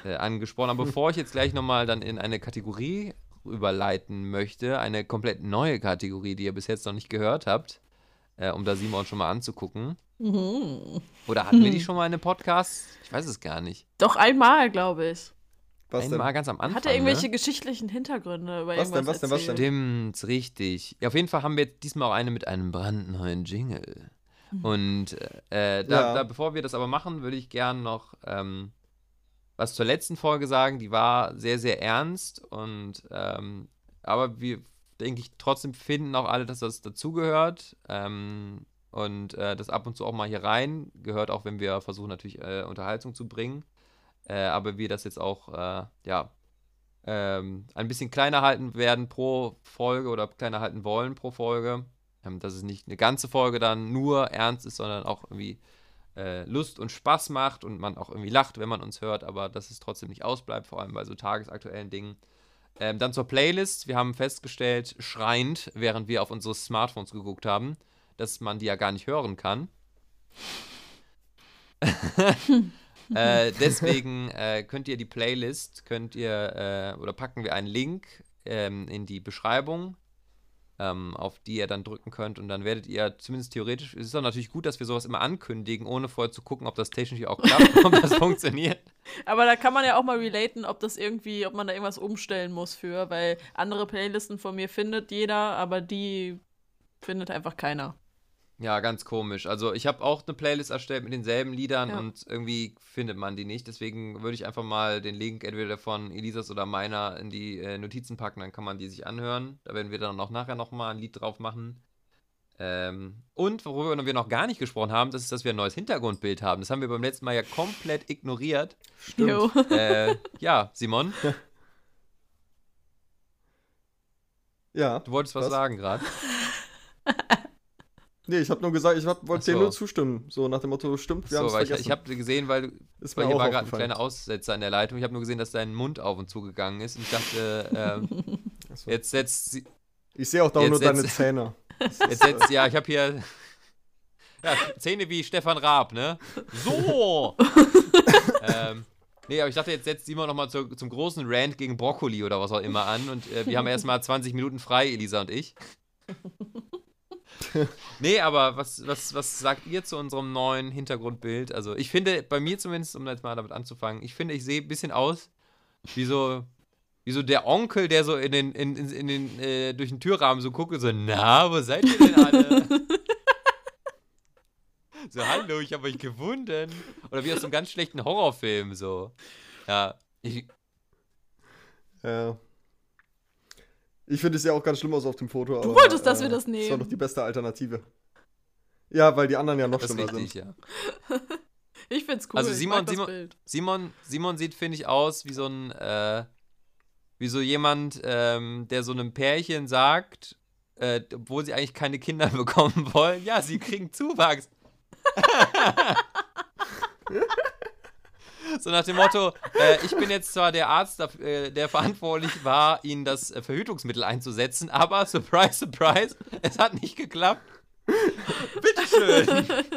äh, angesprochen. Aber bevor ich jetzt gleich nochmal dann in eine Kategorie überleiten möchte, eine komplett neue Kategorie, die ihr bis jetzt noch nicht gehört habt, äh, um da Simon schon mal anzugucken. Mhm. Oder hatten wir die schon mal in einem Podcast? Ich weiß es gar nicht. Doch einmal, glaube ich. Was denn? Einmal ganz am Anfang. Hat er irgendwelche ne? geschichtlichen Hintergründe über Was denn, irgendwas was denn, was erzählt? Stimmt, richtig. Ja, auf jeden Fall haben wir diesmal auch eine mit einem brandneuen Jingle. Und äh, da, Ja. da, bevor wir das aber machen, würde ich gern noch ähm, was zur letzten Folge sagen. Die war sehr, sehr ernst und ähm, aber wir, denke ich, trotzdem finden auch alle, dass das dazugehört. Ähm, und äh, das ab und zu auch mal hier rein gehört, auch wenn wir versuchen, natürlich äh, Unterhaltung zu bringen. Äh, aber wir das jetzt auch, äh, ja, ähm, ein bisschen kleiner halten werden pro Folge oder kleiner halten wollen pro Folge. Ähm, dass es nicht eine ganze Folge dann nur ernst ist, sondern auch irgendwie äh, Lust und Spaß macht und man auch irgendwie lacht, wenn man uns hört, aber dass es trotzdem nicht ausbleibt, vor allem bei so tagesaktuellen Dingen. Ähm, dann zur Playlist. Wir haben festgestellt, schreiend, während wir auf unsere Smartphones geguckt haben, dass man die ja gar nicht hören kann. äh, deswegen äh, könnt ihr die Playlist, könnt ihr, äh, oder packen wir einen Link ähm, in die Beschreibung, ähm, auf die ihr dann drücken könnt und dann werdet ihr zumindest theoretisch, es ist doch natürlich gut, dass wir sowas immer ankündigen, ohne vorher zu gucken, ob das technisch auch klappt, ob das funktioniert. Aber da kann man ja auch mal relaten, ob das irgendwie, ob man da irgendwas umstellen muss für, weil andere Playlisten von mir findet jeder, aber die findet einfach keiner. Ja, ganz komisch. Also ich habe auch eine Playlist erstellt mit denselben Liedern Ja. und irgendwie findet man die nicht. Deswegen würde ich einfach mal den Link entweder von Elisas oder meiner in die äh, Notizen packen, dann kann man die sich anhören. Da werden wir dann auch nachher nochmal ein Lied drauf machen. Ähm, und worüber wir noch gar nicht gesprochen haben, das ist, dass wir ein neues Hintergrundbild haben. Das haben wir beim letzten Mal ja komplett ignoriert. Stimmt. Äh, ja, Simon, Ja. du wolltest was, Was? sagen gerade. Nee, ich habe nur gesagt, ich wollte so. dir nur zustimmen. So nach dem Motto, stimmt, wir haben So, es weil ich, vergessen. ich habe gesehen, weil ist mir hier war gerade ein kleiner Aussetzer in der Leitung. Ich habe nur gesehen, dass dein Mund auf und zu gegangen ist. Und ich dachte, Ach so. jetzt setzt sie. Ich sehe auch da nur deine Zähne. Jetzt setzt, ja, ich habe hier. Ja, Zähne wie Stefan Raab, ne? So! ähm, nee, aber ich dachte, jetzt setzt Simon nochmal zum großen Rant gegen Brokkoli oder was auch immer an. Und äh, wir haben erstmal 20 Minuten frei, Elisa und ich. Nee, aber was, was, was sagt ihr zu unserem neuen Hintergrundbild? Also, ich finde, bei mir zumindest, um jetzt mal damit anzufangen, ich finde, ich sehe ein bisschen aus wie so, wie so der Onkel, der so in den, in, in, in den, äh, durch den Türrahmen so guckt und so, na, wo seid ihr denn alle? so, hallo, ich habe euch gewunden. Oder wie aus so einem ganz schlechten Horrorfilm, so. Ja, ich, Ja. Ich finde es ja auch ganz schlimm aus auf dem Foto. Du aber, wolltest, dass wir äh, das Das war nehmen. doch die beste Alternative. Ja, weil die anderen ja noch das ist schlimmer richtig, sind. ja. Ich find's cool. Also ich Simon- mag das Simon- Bild. Simon, Simon sieht, finde ich, aus wie so ein, äh, wie so jemand, ähm, der so einem Pärchen sagt, äh, obwohl sie eigentlich keine Kinder bekommen wollen, ja, sie kriegen Zuwachs. so nach dem Motto, äh, ich bin jetzt zwar der Arzt, äh, der verantwortlich war, ihnen das äh, Verhütungsmittel einzusetzen, aber surprise, surprise, es hat nicht geklappt. Bitteschön.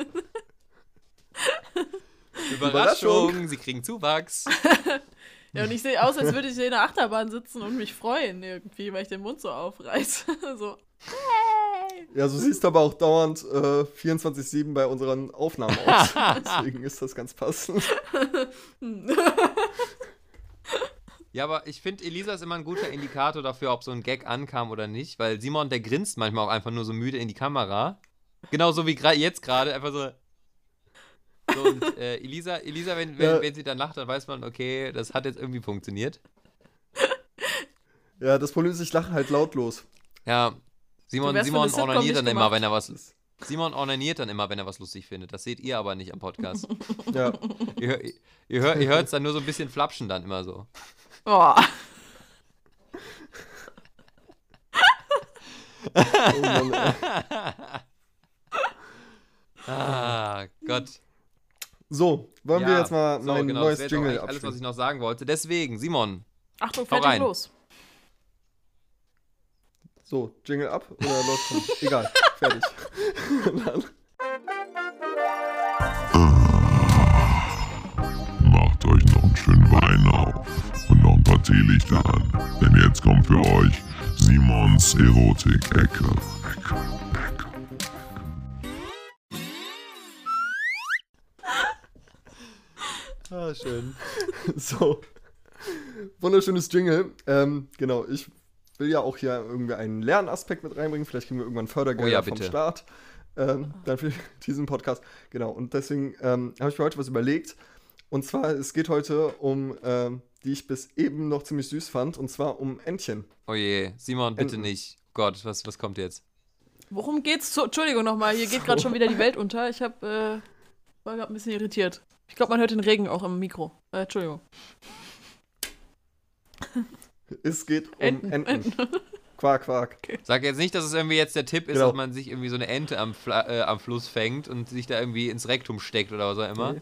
Überraschung, sie kriegen Zuwachs. Ja, und ich sehe aus, als würde ich in der Achterbahn sitzen und mich freuen irgendwie, weil ich den Mund so aufreiße. so. Hey! Ja, so siehst du aber auch dauernd äh, 24-7 bei unseren Aufnahmen aus. Deswegen ist das ganz passend. Ja, aber ich finde, Elisa ist immer ein guter Indikator dafür, ob so ein Gag ankam oder nicht, weil Simon, der grinst manchmal auch einfach nur so müde in die Kamera. Genauso wie jetzt gerade, einfach so. so und äh, Elisa, Elisa wenn, wenn, Ja. wenn sie dann lacht, dann weiß man, okay, das hat jetzt irgendwie funktioniert. Ja, das Problem ist, ich lache halt lautlos. Ja, Simon, Simon nicht dann immer, wenn er was. Simon ornaniert dann immer, wenn er was lustig findet. Das seht ihr aber nicht am Podcast. Ja. ihr hör- ihr hört ihr hört's dann nur so ein bisschen flapschen dann immer so. Oh. Oh Mann. Ah, Gott. So, wollen wir Ja, jetzt mal so, mein genau, neues Jingle eigentlich alles, was ich abspielen? noch sagen wollte. Deswegen, Simon, Achtung, fertig, los. So, Jingle ab oder läuft schon? Egal, fertig. Dann- Macht euch noch einen schönen Wein auf und noch ein paar Teelichter an, denn jetzt kommt für euch Simons Erotik-Ecke. Ah, schön. So. Wunderschönes Jingle. Ähm, genau, ich will ja auch hier irgendwie einen Lernaspekt mit reinbringen. Vielleicht kriegen wir irgendwann Fördergelder Oh ja, vom. Staat. Ähm, dann für diesen Podcast. Genau, und deswegen ähm, habe ich mir heute was überlegt. Und zwar, es geht heute um, ähm, die ich bis eben noch ziemlich süß fand, und zwar um Entchen. oh je, Simon, bitte Enten. nicht. Gott, was, was kommt jetzt? Worum geht's? So, Entschuldigung nochmal, hier geht gerade schon wieder die Welt unter. Ich hab, äh, war gerade ein bisschen irritiert. Ich glaube, man hört den Regen auch im Mikro. Äh, Entschuldigung. Es geht um Enten. Enten. Quark, Quark. Sag jetzt nicht, dass es irgendwie jetzt der Tipp ist, Genau. dass man sich irgendwie so eine Ente am, Fla äh, am Fluss fängt und sich da irgendwie ins Rektum steckt oder was auch immer. Nee.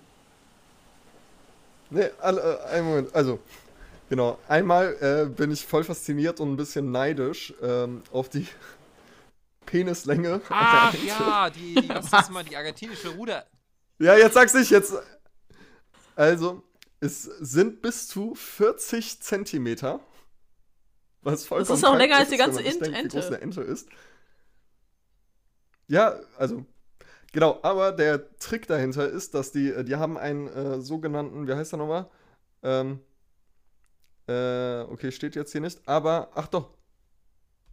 Nee, alle, äh, einen Moment. Also, genau. Einmal äh, bin ich voll fasziniert und ein bisschen neidisch ähm, auf die Penislänge. Ach ja, die, die, was ist mal, die argentinische Ruder. Ja, jetzt sag's nicht, jetzt. Also, es sind bis zu 40 Zentimeter. Was vollkommen ist auch krank länger als die ganze sich Ent- denkt, wie groß Ente. eine Ente ist. Ja, also, genau, aber der Trick dahinter ist, dass die, äh, die haben einen äh, sogenannten, wie heißt der nochmal? Ähm, äh, okay, steht jetzt hier nicht, aber, ach doch.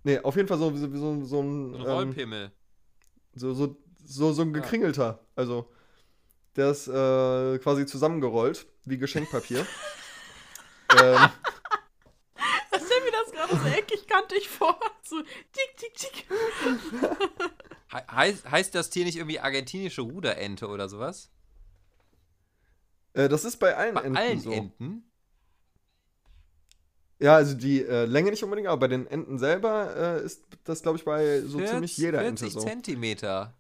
Nee, auf jeden Fall so, so, so, so ein, So ein ähm, Rollpimmel. so, so, so, so ein gekringelter. Also, der ist äh, quasi zusammengerollt, wie Geschenkpapier. ähm, Ich stell mir das gerade so eckig kantig vor. So tick, tick, tick. He heißt, heißt das Tier nicht irgendwie argentinische Ruderente oder sowas? äh, das ist bei allen Bei Enten allen so. Enten? Ja, also die äh, Länge nicht unbedingt, aber bei den Enten selber äh, ist das, glaube ich, bei so ziemlich jeder 40 Ente so. Zentimeter.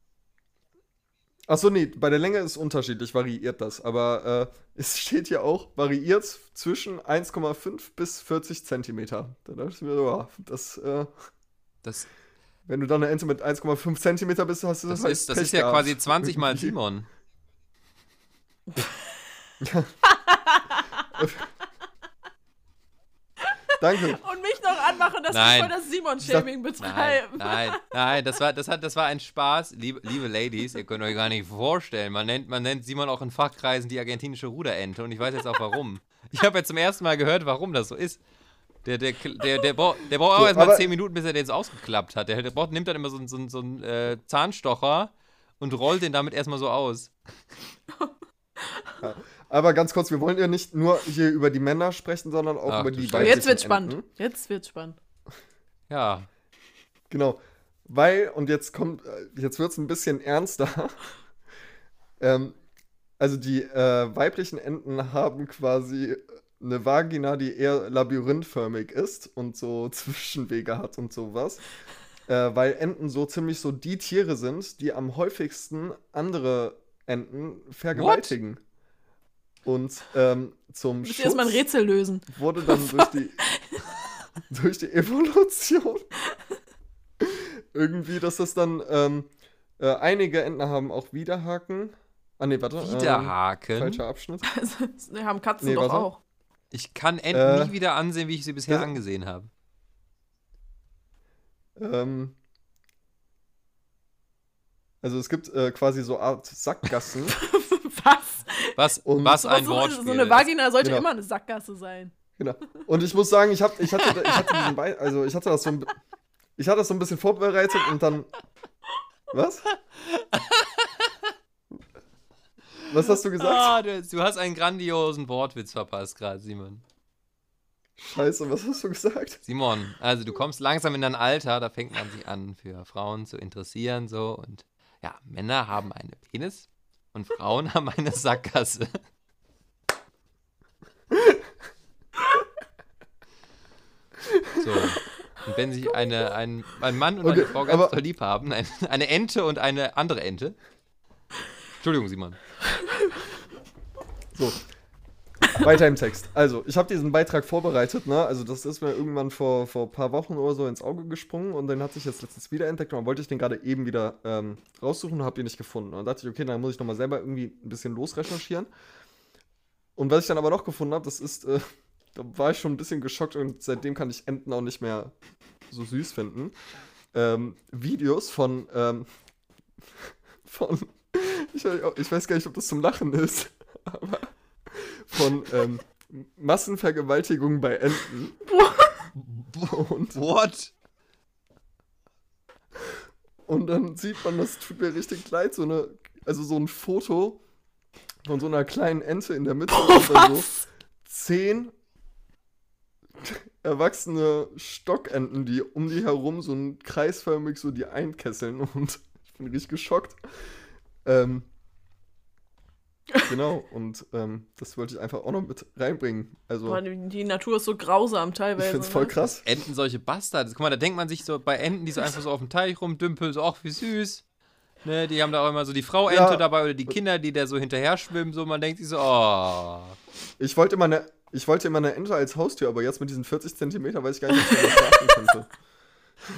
Achso, nee, bei der Länge ist unterschiedlich, variiert das. Aber äh, es steht hier auch, variiert zwischen 1,5 bis 40 Zentimeter. Da dachte ich mir, so, ja, das, äh, Das, wenn du dann eine Ente mit 1,5 Zentimeter bist, hast du das, halt ist, das Pech ist ja gehabt. quasi 20 mal. Simon. Danke. Und mich noch anmachen, dass Nein. wir voll das Simon-Shaming Nein, betreiben. nein, nein, das war, das, hat, das war ein Spaß. Liebe, liebe Ladies, ihr könnt euch gar nicht vorstellen. Man nennt, man nennt Simon auch in Fachkreisen die argentinische Ruderente und ich weiß jetzt auch warum. Ich habe jetzt zum ersten Mal gehört, warum das so ist. Der, der, der, der, braucht, der braucht auch So, erst mal aber- 10 Minuten, bis er den jetzt ausgeklappt hat. Der, der braucht, nimmt dann immer so, einen- so, einen- so einen äh, Zahnstocher und rollt den damit erstmal so aus. Aber ganz kurz, wir wollen ja nicht nur hier über die Männer sprechen, sondern auch Ach, über die weiblichen jetzt wird's spannend. Jetzt wird's spannend. Ja. Genau. Weil, und jetzt kommt, äh, jetzt wird es ein bisschen ernster. ähm, also die äh, weiblichen Enten haben quasi eine Vagina, die eher labyrinthförmig ist und so Zwischenwege hat und sowas. Äh, weil Enten so ziemlich so die Tiere sind, die am häufigsten andere Enten vergewaltigen. Und ähm, zum Schutz ihr erstmal ein Rätsel lösen. wurde dann durch die, durch die Evolution irgendwie, dass das dann ähm, äh, einige Enten haben auch Widerhaken. Ah, nee, warte. Ähm, Widerhaken. falscher Abschnitt. Also, wir haben Katzen Nee, doch warte. auch. Ich kann Enten Äh, nie wieder ansehen, wie ich sie bisher das- angesehen habe. Ähm, also es gibt äh, quasi so Art Sackgassen. Was? Was, Und- was So, ein so, Wortspiel. so eine ist. Vagina sollte Genau. immer eine Sackgasse sein. Genau. Und ich muss sagen, ich, hab, ich, hatte, ich hatte diesen Be also ich hatte das so ein, ich hatte das so ein bisschen vorbereitet und dann. Was? Was hast du gesagt? Ah, du, du hast einen grandiosen Wortwitz verpasst gerade, Simon. Scheiße, was hast du gesagt? Simon, also du kommst langsam in dein Alter, da fängt man sich an, für Frauen zu interessieren, so. Und ja, Männer haben eine Penis und Frauen haben eine Sackgasse. So. Und wenn sich eine, ein, ein Mann und eine Okay, Frau ganz doll lieb haben, ein, eine Ente und eine andere Ente. Entschuldigung, Simon. So. Weiter im Text. Also, ich habe diesen Beitrag vorbereitet, ne? Also, das ist mir irgendwann vor, vor ein paar Wochen oder so ins Auge gesprungen und den hatte ich jetzt letztens wieder entdeckt und dann wollte ich den gerade eben wieder ähm, raussuchen und habe den nicht gefunden. Und dann dachte ich, okay, dann muss ich nochmal selber irgendwie ein bisschen losrecherchieren. Und was ich dann aber noch gefunden habe, das ist, äh, da war ich schon ein bisschen geschockt und seitdem kann ich Enten auch nicht mehr so süß finden. Ähm, Videos von, ähm, von, ich, ich weiß gar nicht, ob das zum Lachen ist, aber von ähm, Massenvergewaltigungen bei Enten. Und, What? und dann sieht man, das tut mir richtig leid, so eine, also so ein Foto von so einer kleinen Ente in der Mitte und dann so zehn erwachsene Stockenten, die um die herum so ein kreisförmig so die einkesseln und ich bin richtig geschockt. Ähm, genau, und ähm, das wollte ich einfach auch noch mit reinbringen. Also, Boah, die, die Natur ist so grausam ich teilweise. find's voll ne? krass. Enten solche Bastarde. Guck mal, da denkt man sich so bei Enten, die so einfach so auf dem Teich rumdümpeln, so, ach, wie süß. Ne, die haben da auch immer so die Frau Ente Ja. dabei oder die Kinder, die da so hinterher schwimmen, so, man denkt sich so, oh. Ich wollte immer eine, ich wollte immer eine Ente als Haustier, aber jetzt mit diesen 40 Zentimeter weiß ich gar nicht, ob ich das schlafen könnte.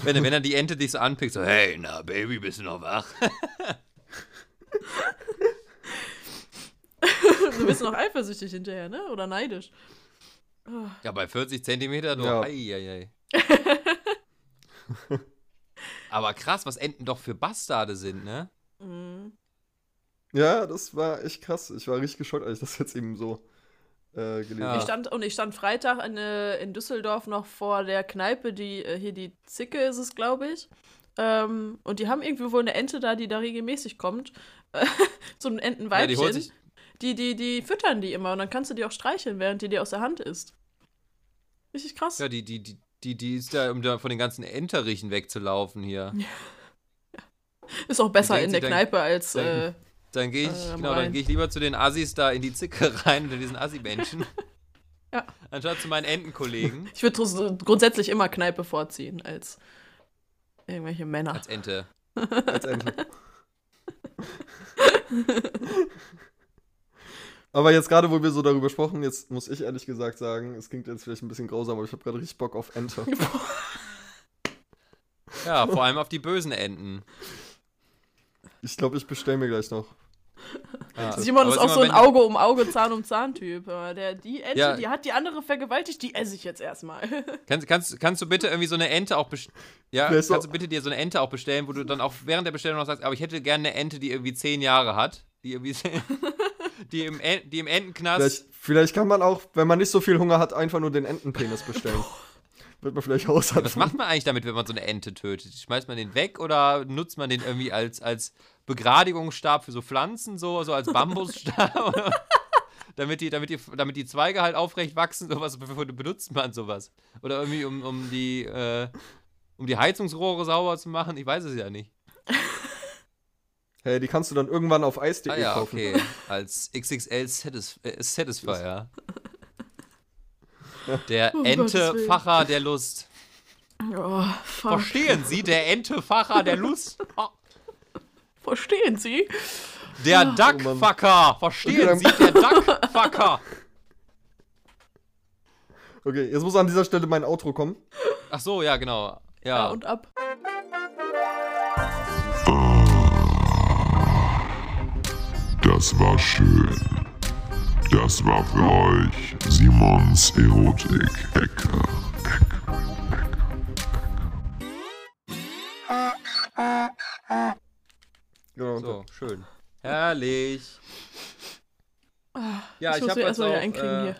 Wenn, wenn dann die Ente dich so anpickt, so, hey, na, Baby, bist du noch wach? Du bist noch eifersüchtig hinterher, ne? Oder neidisch. Ja, bei 40 Zentimeter, du, Ja. ei, ei, ei. Aber krass, was Enten doch für Bastarde sind, ne? Mhm. Ja, das war echt krass. Ich war richtig geschockt, als ich das jetzt eben so äh, gelesen Ja. Ich habe. stand, und ich stand Freitag in, äh, in Düsseldorf noch vor der Kneipe, die äh, hier die Zicke ist es, glaube ich. Ähm, und die haben irgendwie wohl eine Ente da, die da regelmäßig kommt. so ein Ja, Entenweibchen. die holt sich, die, die, die füttern die immer und dann kannst du die auch streicheln, während die dir aus der Hand ist. Richtig krass. ja, die, die, die, die, die ist da, um da von den ganzen Enterichen wegzulaufen hier. Ist auch besser in der dann- Kneipe als. dann- Äh, Dann gehe ich, Äh, genau, dann gehe ich lieber zu den Assis da in die Zicke rein, unter diesen Assi-Menschen. Ja. Anstatt zu meinen Entenkollegen ich würde so grundsätzlich immer Kneipe vorziehen als irgendwelche Männer. als Ente. Als Ente. Aber jetzt gerade, wo wir so darüber sprechen, jetzt muss ich ehrlich gesagt sagen, es klingt jetzt vielleicht ein bisschen grausam, aber ich habe gerade richtig Bock auf Ente. Ja, vor allem auf die bösen Enten. Ich glaube, ich bestelle mir gleich noch. Ja. Simon Aber ist auch so ein Auge um Auge, Zahn um Zahn-Typ. Der, die Ente, Ja. die hat die andere vergewaltigt, die esse ich jetzt erstmal. Kannst, kannst, kannst du bitte irgendwie so eine Ente auch bestellen? Ja, kannst du bitte dir so eine Ente auch bestellen, wo du dann auch während der Bestellung noch sagst, aber ich hätte gerne eine Ente, die irgendwie zehn Jahre hat, die irgendwie die im, die im Entenknast. Vielleicht, vielleicht kann man auch, wenn man nicht so viel Hunger hat, einfach nur den Entenpenis bestellen. Wird man vielleicht aushalten. Was macht man eigentlich damit, wenn man so eine Ente tötet? Schmeißt man den weg oder nutzt man den irgendwie als, als Begradigungsstab für so Pflanzen, so, so als Bambusstab? Damit, die, damit, die, damit die Zweige halt aufrecht wachsen, sowas benutzt man sowas? Oder irgendwie um, um die äh, um die Heizungsrohre sauber zu machen? Ich weiß es ja nicht. Hey, die kannst du dann irgendwann auf Eis.de Ah ja, kaufen. okay. Als XXL Satis äh, Satisfier. Der Willen. Entefacher der Lust. Oh, fuck. Verstehen Sie, der Entefacher der Lust? Oh. Verstehen Sie? Der Mann. Duckfucker! Verstehen Okay, Sie, der Duckfucker! Okay, jetzt muss an dieser Stelle mein Outro kommen. Ach so, ja, genau. Ja, Ja. und ab. Das war schön. Das war für euch Simons Erotik-Ecke. Genau. So, schön. Herrlich. Ja, ich ich, habe jetzt erstmal wieder auch, einkriegen äh,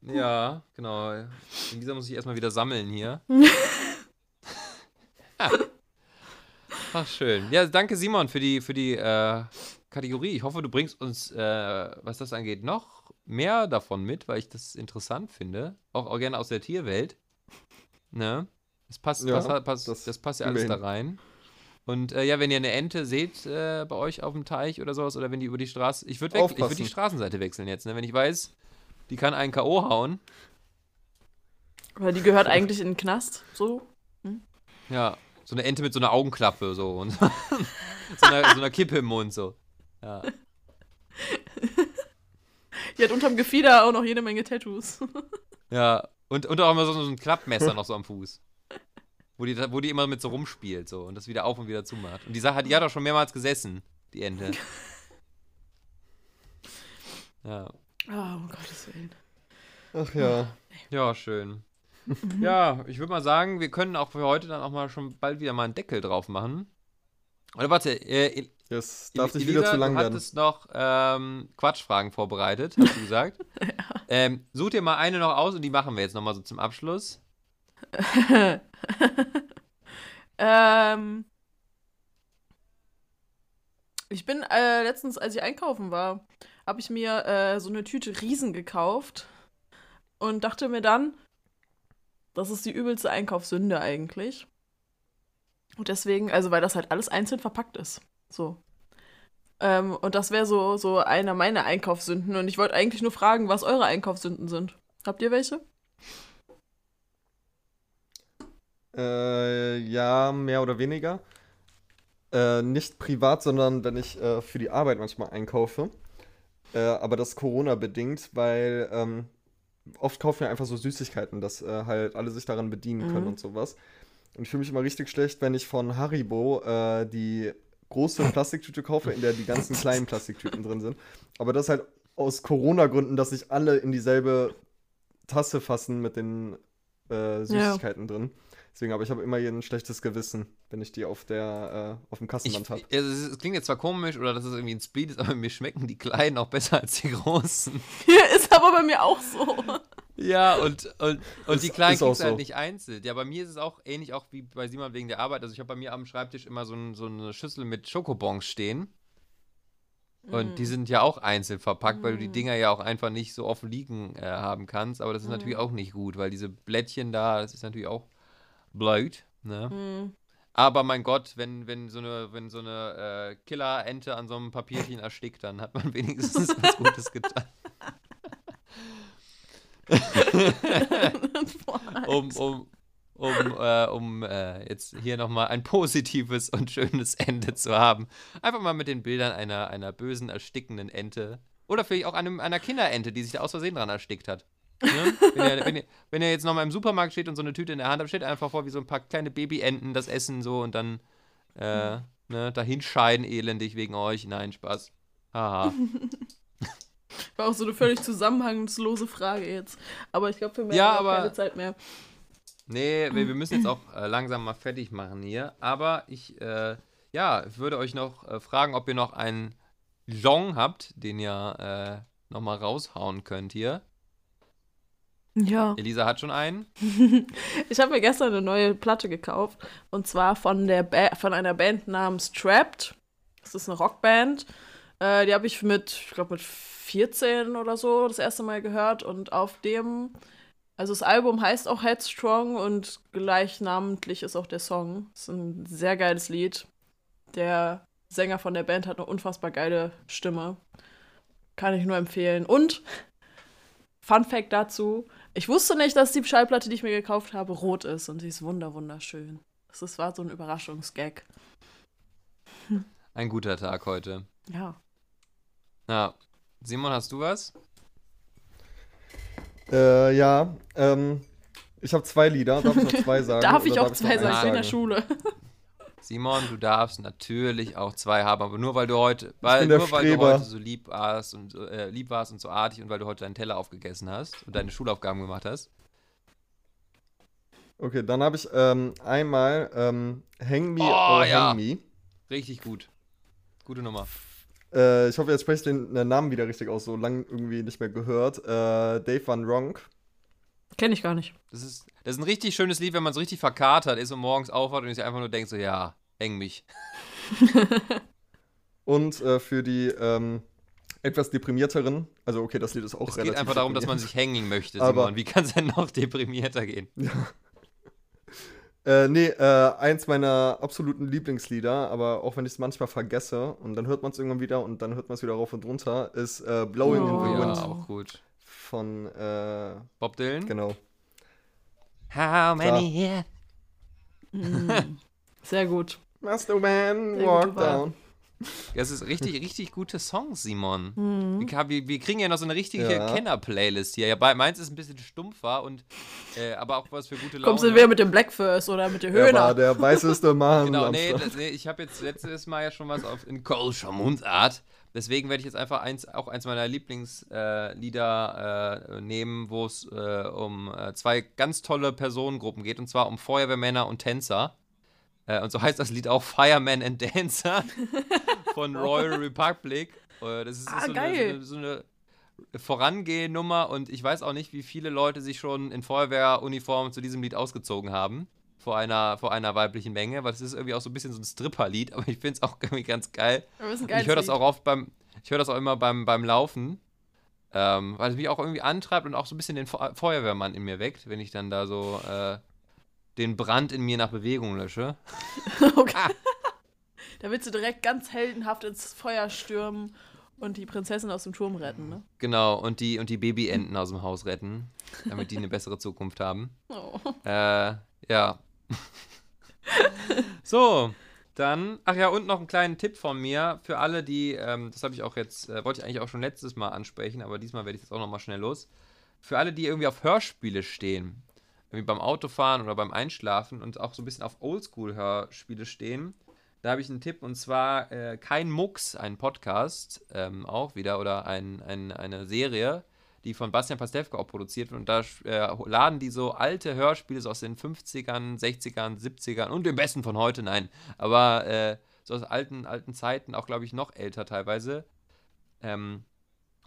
hier. Ja, genau. In dieser muss ich erstmal wieder sammeln hier. Ach, schön. Ja, danke Simon für die, für die äh, Kategorie. Ich hoffe, du bringst uns, äh, was das angeht, noch mehr davon mit, weil ich das interessant finde. Auch, auch gerne aus der Tierwelt. Ne? Das passt, Ja, passt, passt, das das, passt ja alles da rein. Und äh, ja, wenn ihr eine Ente seht äh, bei euch auf dem Teich oder sowas, oder wenn die über die Straße. Ich würde würd die. Straßenseite wechseln jetzt, ne? Wenn ich weiß, die kann einen K.O. hauen. Weil die gehört eigentlich in den Knast. So. Ja, so eine Ente mit so einer Augenklappe so und so einer, so einer Kippe im Mund so. Ja. Die hat unterm Gefieder auch noch jede Menge Tattoos. Ja, und, und auch immer so, so ein Klappmesser noch so am Fuß. Wo die, wo die immer mit so rumspielt so und das wieder auf und wieder zumacht. Und die Sache hat, die hat auch schon mehrmals gesessen, die Ente. Ja. Oh, um Gottes Willen. Ach ja. Ja, schön. Ja, ich würde mal sagen, wir können auch für heute dann auch mal schon bald wieder mal einen Deckel drauf machen. Oder warte, äh, Es darf nicht wieder zu lang du werden. hattest noch ähm, Quatschfragen vorbereitet, hast du gesagt. ähm, such dir mal eine noch aus und die machen wir jetzt nochmal so zum Abschluss. ähm. Ich bin äh, letztens, als ich einkaufen war, habe ich mir äh, so eine Tüte Riesen gekauft und dachte mir dann, das ist die übelste Einkaufssünde eigentlich. Und deswegen, also weil das halt alles einzeln verpackt ist. So. Ähm, und das wäre so, so einer meiner Einkaufssünden. Und ich wollte eigentlich nur fragen, was eure Einkaufssünden sind. Habt ihr welche? Äh, ja, mehr oder weniger. Äh, nicht privat, sondern wenn ich äh, für die Arbeit manchmal einkaufe. Äh, aber das Corona-bedingt, weil ähm, oft kaufen wir einfach so Süßigkeiten, dass äh, halt alle sich daran bedienen können Mhm. und sowas. Und ich fühle mich immer richtig schlecht, wenn ich von Haribo äh, die große Plastiktüte kaufe, in der die ganzen kleinen Plastiktüten drin sind. Aber das halt aus Corona-Gründen, dass sich alle in dieselbe Tasse fassen mit den äh, Süßigkeiten drin. Deswegen, aber ich habe immer hier ein schlechtes Gewissen, wenn ich die auf der äh, auf dem Kassenband habe. also es, es klingt jetzt zwar komisch oder dass es irgendwie ein Split ist, aber mir schmecken die kleinen auch besser als die großen. ist aber bei mir auch so. Ja, und, und, und Ist- die kleinen kriegst halt so. nicht einzeln. Ja, bei mir ist es auch ähnlich auch wie bei Simon wegen der Arbeit. Also ich habe bei mir am Schreibtisch immer so, ein, so eine Schüssel mit Schokobons stehen. Und Mm. die sind ja auch einzeln verpackt, weil du die Mm. Dinger ja auch einfach nicht so offen liegen äh, haben kannst. Aber das ist natürlich Mm. auch nicht gut, weil diese Blättchen da, das ist natürlich auch blöd. Ne? Hm. Aber mein Gott, wenn, wenn so eine, wenn so eine äh, Killer-Ente an so einem Papierchen erstickt, dann hat man wenigstens was Gutes getan. um, um, um, äh, um äh, jetzt hier nochmal ein positives und schönes Ende zu haben. Einfach mal mit den Bildern einer, einer bösen, erstickenden Ente. Oder vielleicht auch einem, einer Kinderente, die sich da aus Versehen dran erstickt hat. Ne? wenn, ihr, wenn, ihr, wenn ihr jetzt nochmal im Supermarkt steht und so eine Tüte in der Hand habt, stellt einfach vor, wie so ein paar kleine Babyenten das essen so und dann äh, ne, dahin scheiden elendig wegen euch. Nein, Spaß. Haha. War auch so eine völlig zusammenhangslose Frage jetzt. Aber ich glaube, für mehr Ja, haben wir auch aber- keine Zeit mehr. Nee, wir, wir müssen jetzt auch äh, langsam mal fertig machen hier. Aber ich, äh, ja, würde euch noch äh, fragen, ob ihr noch einen Song habt, den ihr äh, nochmal raushauen könnt hier. Ja. Elisa hat schon einen. Ich habe mir gestern eine neue Platte gekauft. Und zwar von, der ba von einer Band namens Trapped. Das ist eine Rockband. Äh, die habe ich mit, ich glaube, mit 14 oder so das erste Mal gehört. Und auf dem, also das Album heißt auch Headstrong und gleichnamentlich ist auch der Song. ist ein sehr geiles Lied. Der Sänger von der Band hat eine unfassbar geile Stimme. Kann ich nur empfehlen. Und Fun Fact dazu: Ich wusste nicht, dass die Schallplatte, die ich mir gekauft habe, rot ist und sie ist wunder wunderschön. Das war so ein Überraschungsgag. Ein guter Tag heute. Ja. Ja. Simon, hast du was? Äh, ja, ähm, ich habe zwei Lieder. Darf ich auch zwei sagen? Darf ich oder auch noch zwei eins sagen? Ich bin in der? Schule. Simon, du darfst natürlich auch zwei haben, aber nur weil du heute, weil, nur weil du heute so lieb warst und so, äh, lieb warst und so artig und weil du heute deinen Teller aufgegessen hast und deine Schulaufgaben gemacht hast. Okay, dann habe ich ähm, einmal ähm, Hang Me Oh, or ja. Hang Me. Richtig gut. Gute Nummer. Äh, ich hoffe, jetzt spreche ich den Namen wieder richtig aus, so lange irgendwie nicht mehr gehört. Äh, Dave Van Ronk. Kenne ich gar nicht. Das ist, das ist ein richtig schönes Lied, wenn man so richtig verkatert ist und morgens aufwacht und sich einfach nur denkt so, ja, häng mich. Und äh, für die ähm, etwas deprimierteren, also okay, das Lied ist auch Es relativ geht einfach darum, dass man sich hängen möchte, Aber- Simon. Wie kann es denn noch deprimierter gehen? Äh, nee, äh, eins meiner absoluten Lieblingslieder, aber auch wenn ich es manchmal vergesse und dann hört man es irgendwann wieder und dann hört man es wieder rauf und runter, ist äh, Blowing in Oh. the ja, Wind auch gut. von, äh, Bob Dylan? genau. How many here? Mm. Sehr gut. Master Man, Sehr walk down. Das ist richtig, richtig gute Songs, Simon. Mhm. Wir, wir, wir kriegen ja noch so eine richtige Ja. Kenner-Playlist hier. Ja, bei, meins ist ein bisschen stumpfer und äh, aber auch was für gute Laune. Kommst du wieder mit dem Blackfirst oder mit der Er Höhner? der weißeste Mann. Genau, nee, das, nee ich habe jetzt letztes Mal ja schon was auf in Kölscher Mundart. Deswegen werde ich jetzt einfach eins, auch eins meiner Lieblingslieder äh, äh, nehmen, wo es äh, um äh, zwei ganz tolle Personengruppen geht, und zwar um Feuerwehrmänner und Tänzer. Äh, und so heißt das Lied auch Fireman and Dancer von Royal Republic. Äh, das ist, Ah, so. Eine, so, eine, so eine Vorangeh-Nummer und ich weiß auch nicht, wie viele Leute sich schon in Feuerwehruniformen zu diesem Lied ausgezogen haben. Vor einer, vor einer weiblichen Menge, weil es ist irgendwie auch so ein bisschen so ein Stripper-Lied, aber ich finde es auch irgendwie ganz geil. Ich höre das auch oft beim, ich höre das auch immer beim, beim Laufen, ähm, weil es mich auch irgendwie antreibt und auch so ein bisschen den Fe- Feuerwehrmann in mir weckt, wenn ich dann da so äh, den Brand in mir nach Bewegung lösche. okay. Da willst du direkt ganz heldenhaft ins Feuer stürmen und die Prinzessin aus dem Turm retten, ne? Genau, und die, und die Babyenten aus dem Haus retten, damit die eine bessere Zukunft haben. Oh. Äh, ja. so, dann, ach ja, und noch einen kleinen Tipp von mir für alle, die, ähm, das habe ich auch jetzt, äh, wollte ich eigentlich auch schon letztes Mal ansprechen, aber diesmal werde ich das auch nochmal schnell los. Für alle, die irgendwie auf Hörspiele stehen, irgendwie beim Autofahren oder beim Einschlafen und auch so ein bisschen auf Oldschool-Hörspiele stehen, da habe ich einen Tipp und zwar äh, Kein Mucks, ein Podcast, ähm, auch wieder, oder ein, ein, eine Serie, die von Bastian Pastewka auch produziert wird. Und da äh, laden die so alte Hörspiele so aus den 50ern, 60ern, 70ern und dem besten von heute, nein. Aber äh, so aus alten, alten Zeiten, auch glaube ich noch älter teilweise. Ähm,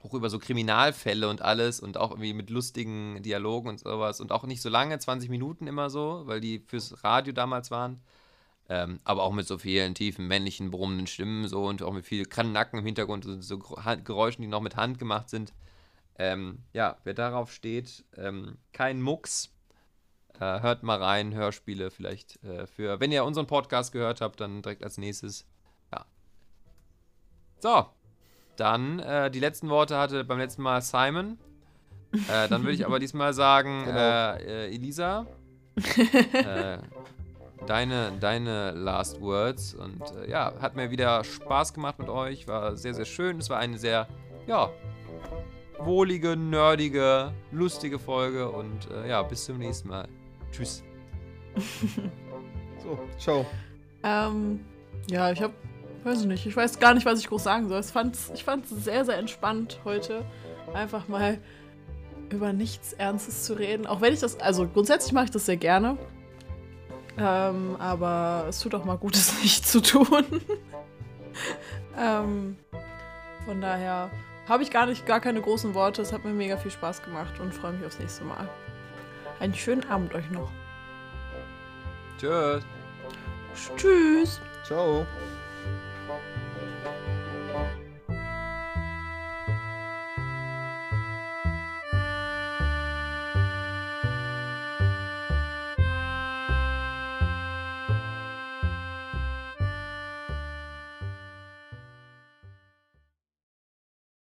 auch über so Kriminalfälle und alles und auch irgendwie mit lustigen Dialogen und sowas. Und auch nicht so lange, 20 Minuten immer so, weil die fürs Radio damals waren. Ähm, aber auch mit so vielen tiefen männlichen, brummenden Stimmen so und auch mit viel Nacken im Hintergrund und so Geräuschen, die noch mit Hand gemacht sind. Ähm, ja, wer darauf steht, ähm, kein Mucks. Äh, hört mal rein, Hörspiele vielleicht äh, für, wenn ihr unseren Podcast gehört habt, dann direkt als nächstes. Ja. So, dann äh, die letzten Worte hatte beim letzten Mal Simon. Äh, dann würde ich aber diesmal sagen, Genau. äh, äh, Elisa, äh, deine, deine Last Words. Und äh, ja, hat mir wieder Spaß gemacht mit euch. War sehr, sehr schön. Es war eine sehr, ja, wohlige, nerdige, lustige Folge. Und äh, ja, bis zum nächsten Mal. Tschüss. So, ciao. Ähm, ja, ich hab, weiß ich nicht, ich weiß gar nicht, was ich groß sagen soll. Ich fand's, ich fand's sehr, sehr entspannt heute, einfach mal über nichts Ernstes zu reden. Auch wenn ich das, also grundsätzlich mache ich das sehr gerne. Ähm, aber es tut auch mal gut, es nicht zu tun. ähm, von daher habe ich gar nicht, gar keine großen Worte. Es hat mir mega viel Spaß gemacht und freue mich aufs nächste Mal. Einen schönen Abend euch noch. Tschüss. Tschüss. Ciao.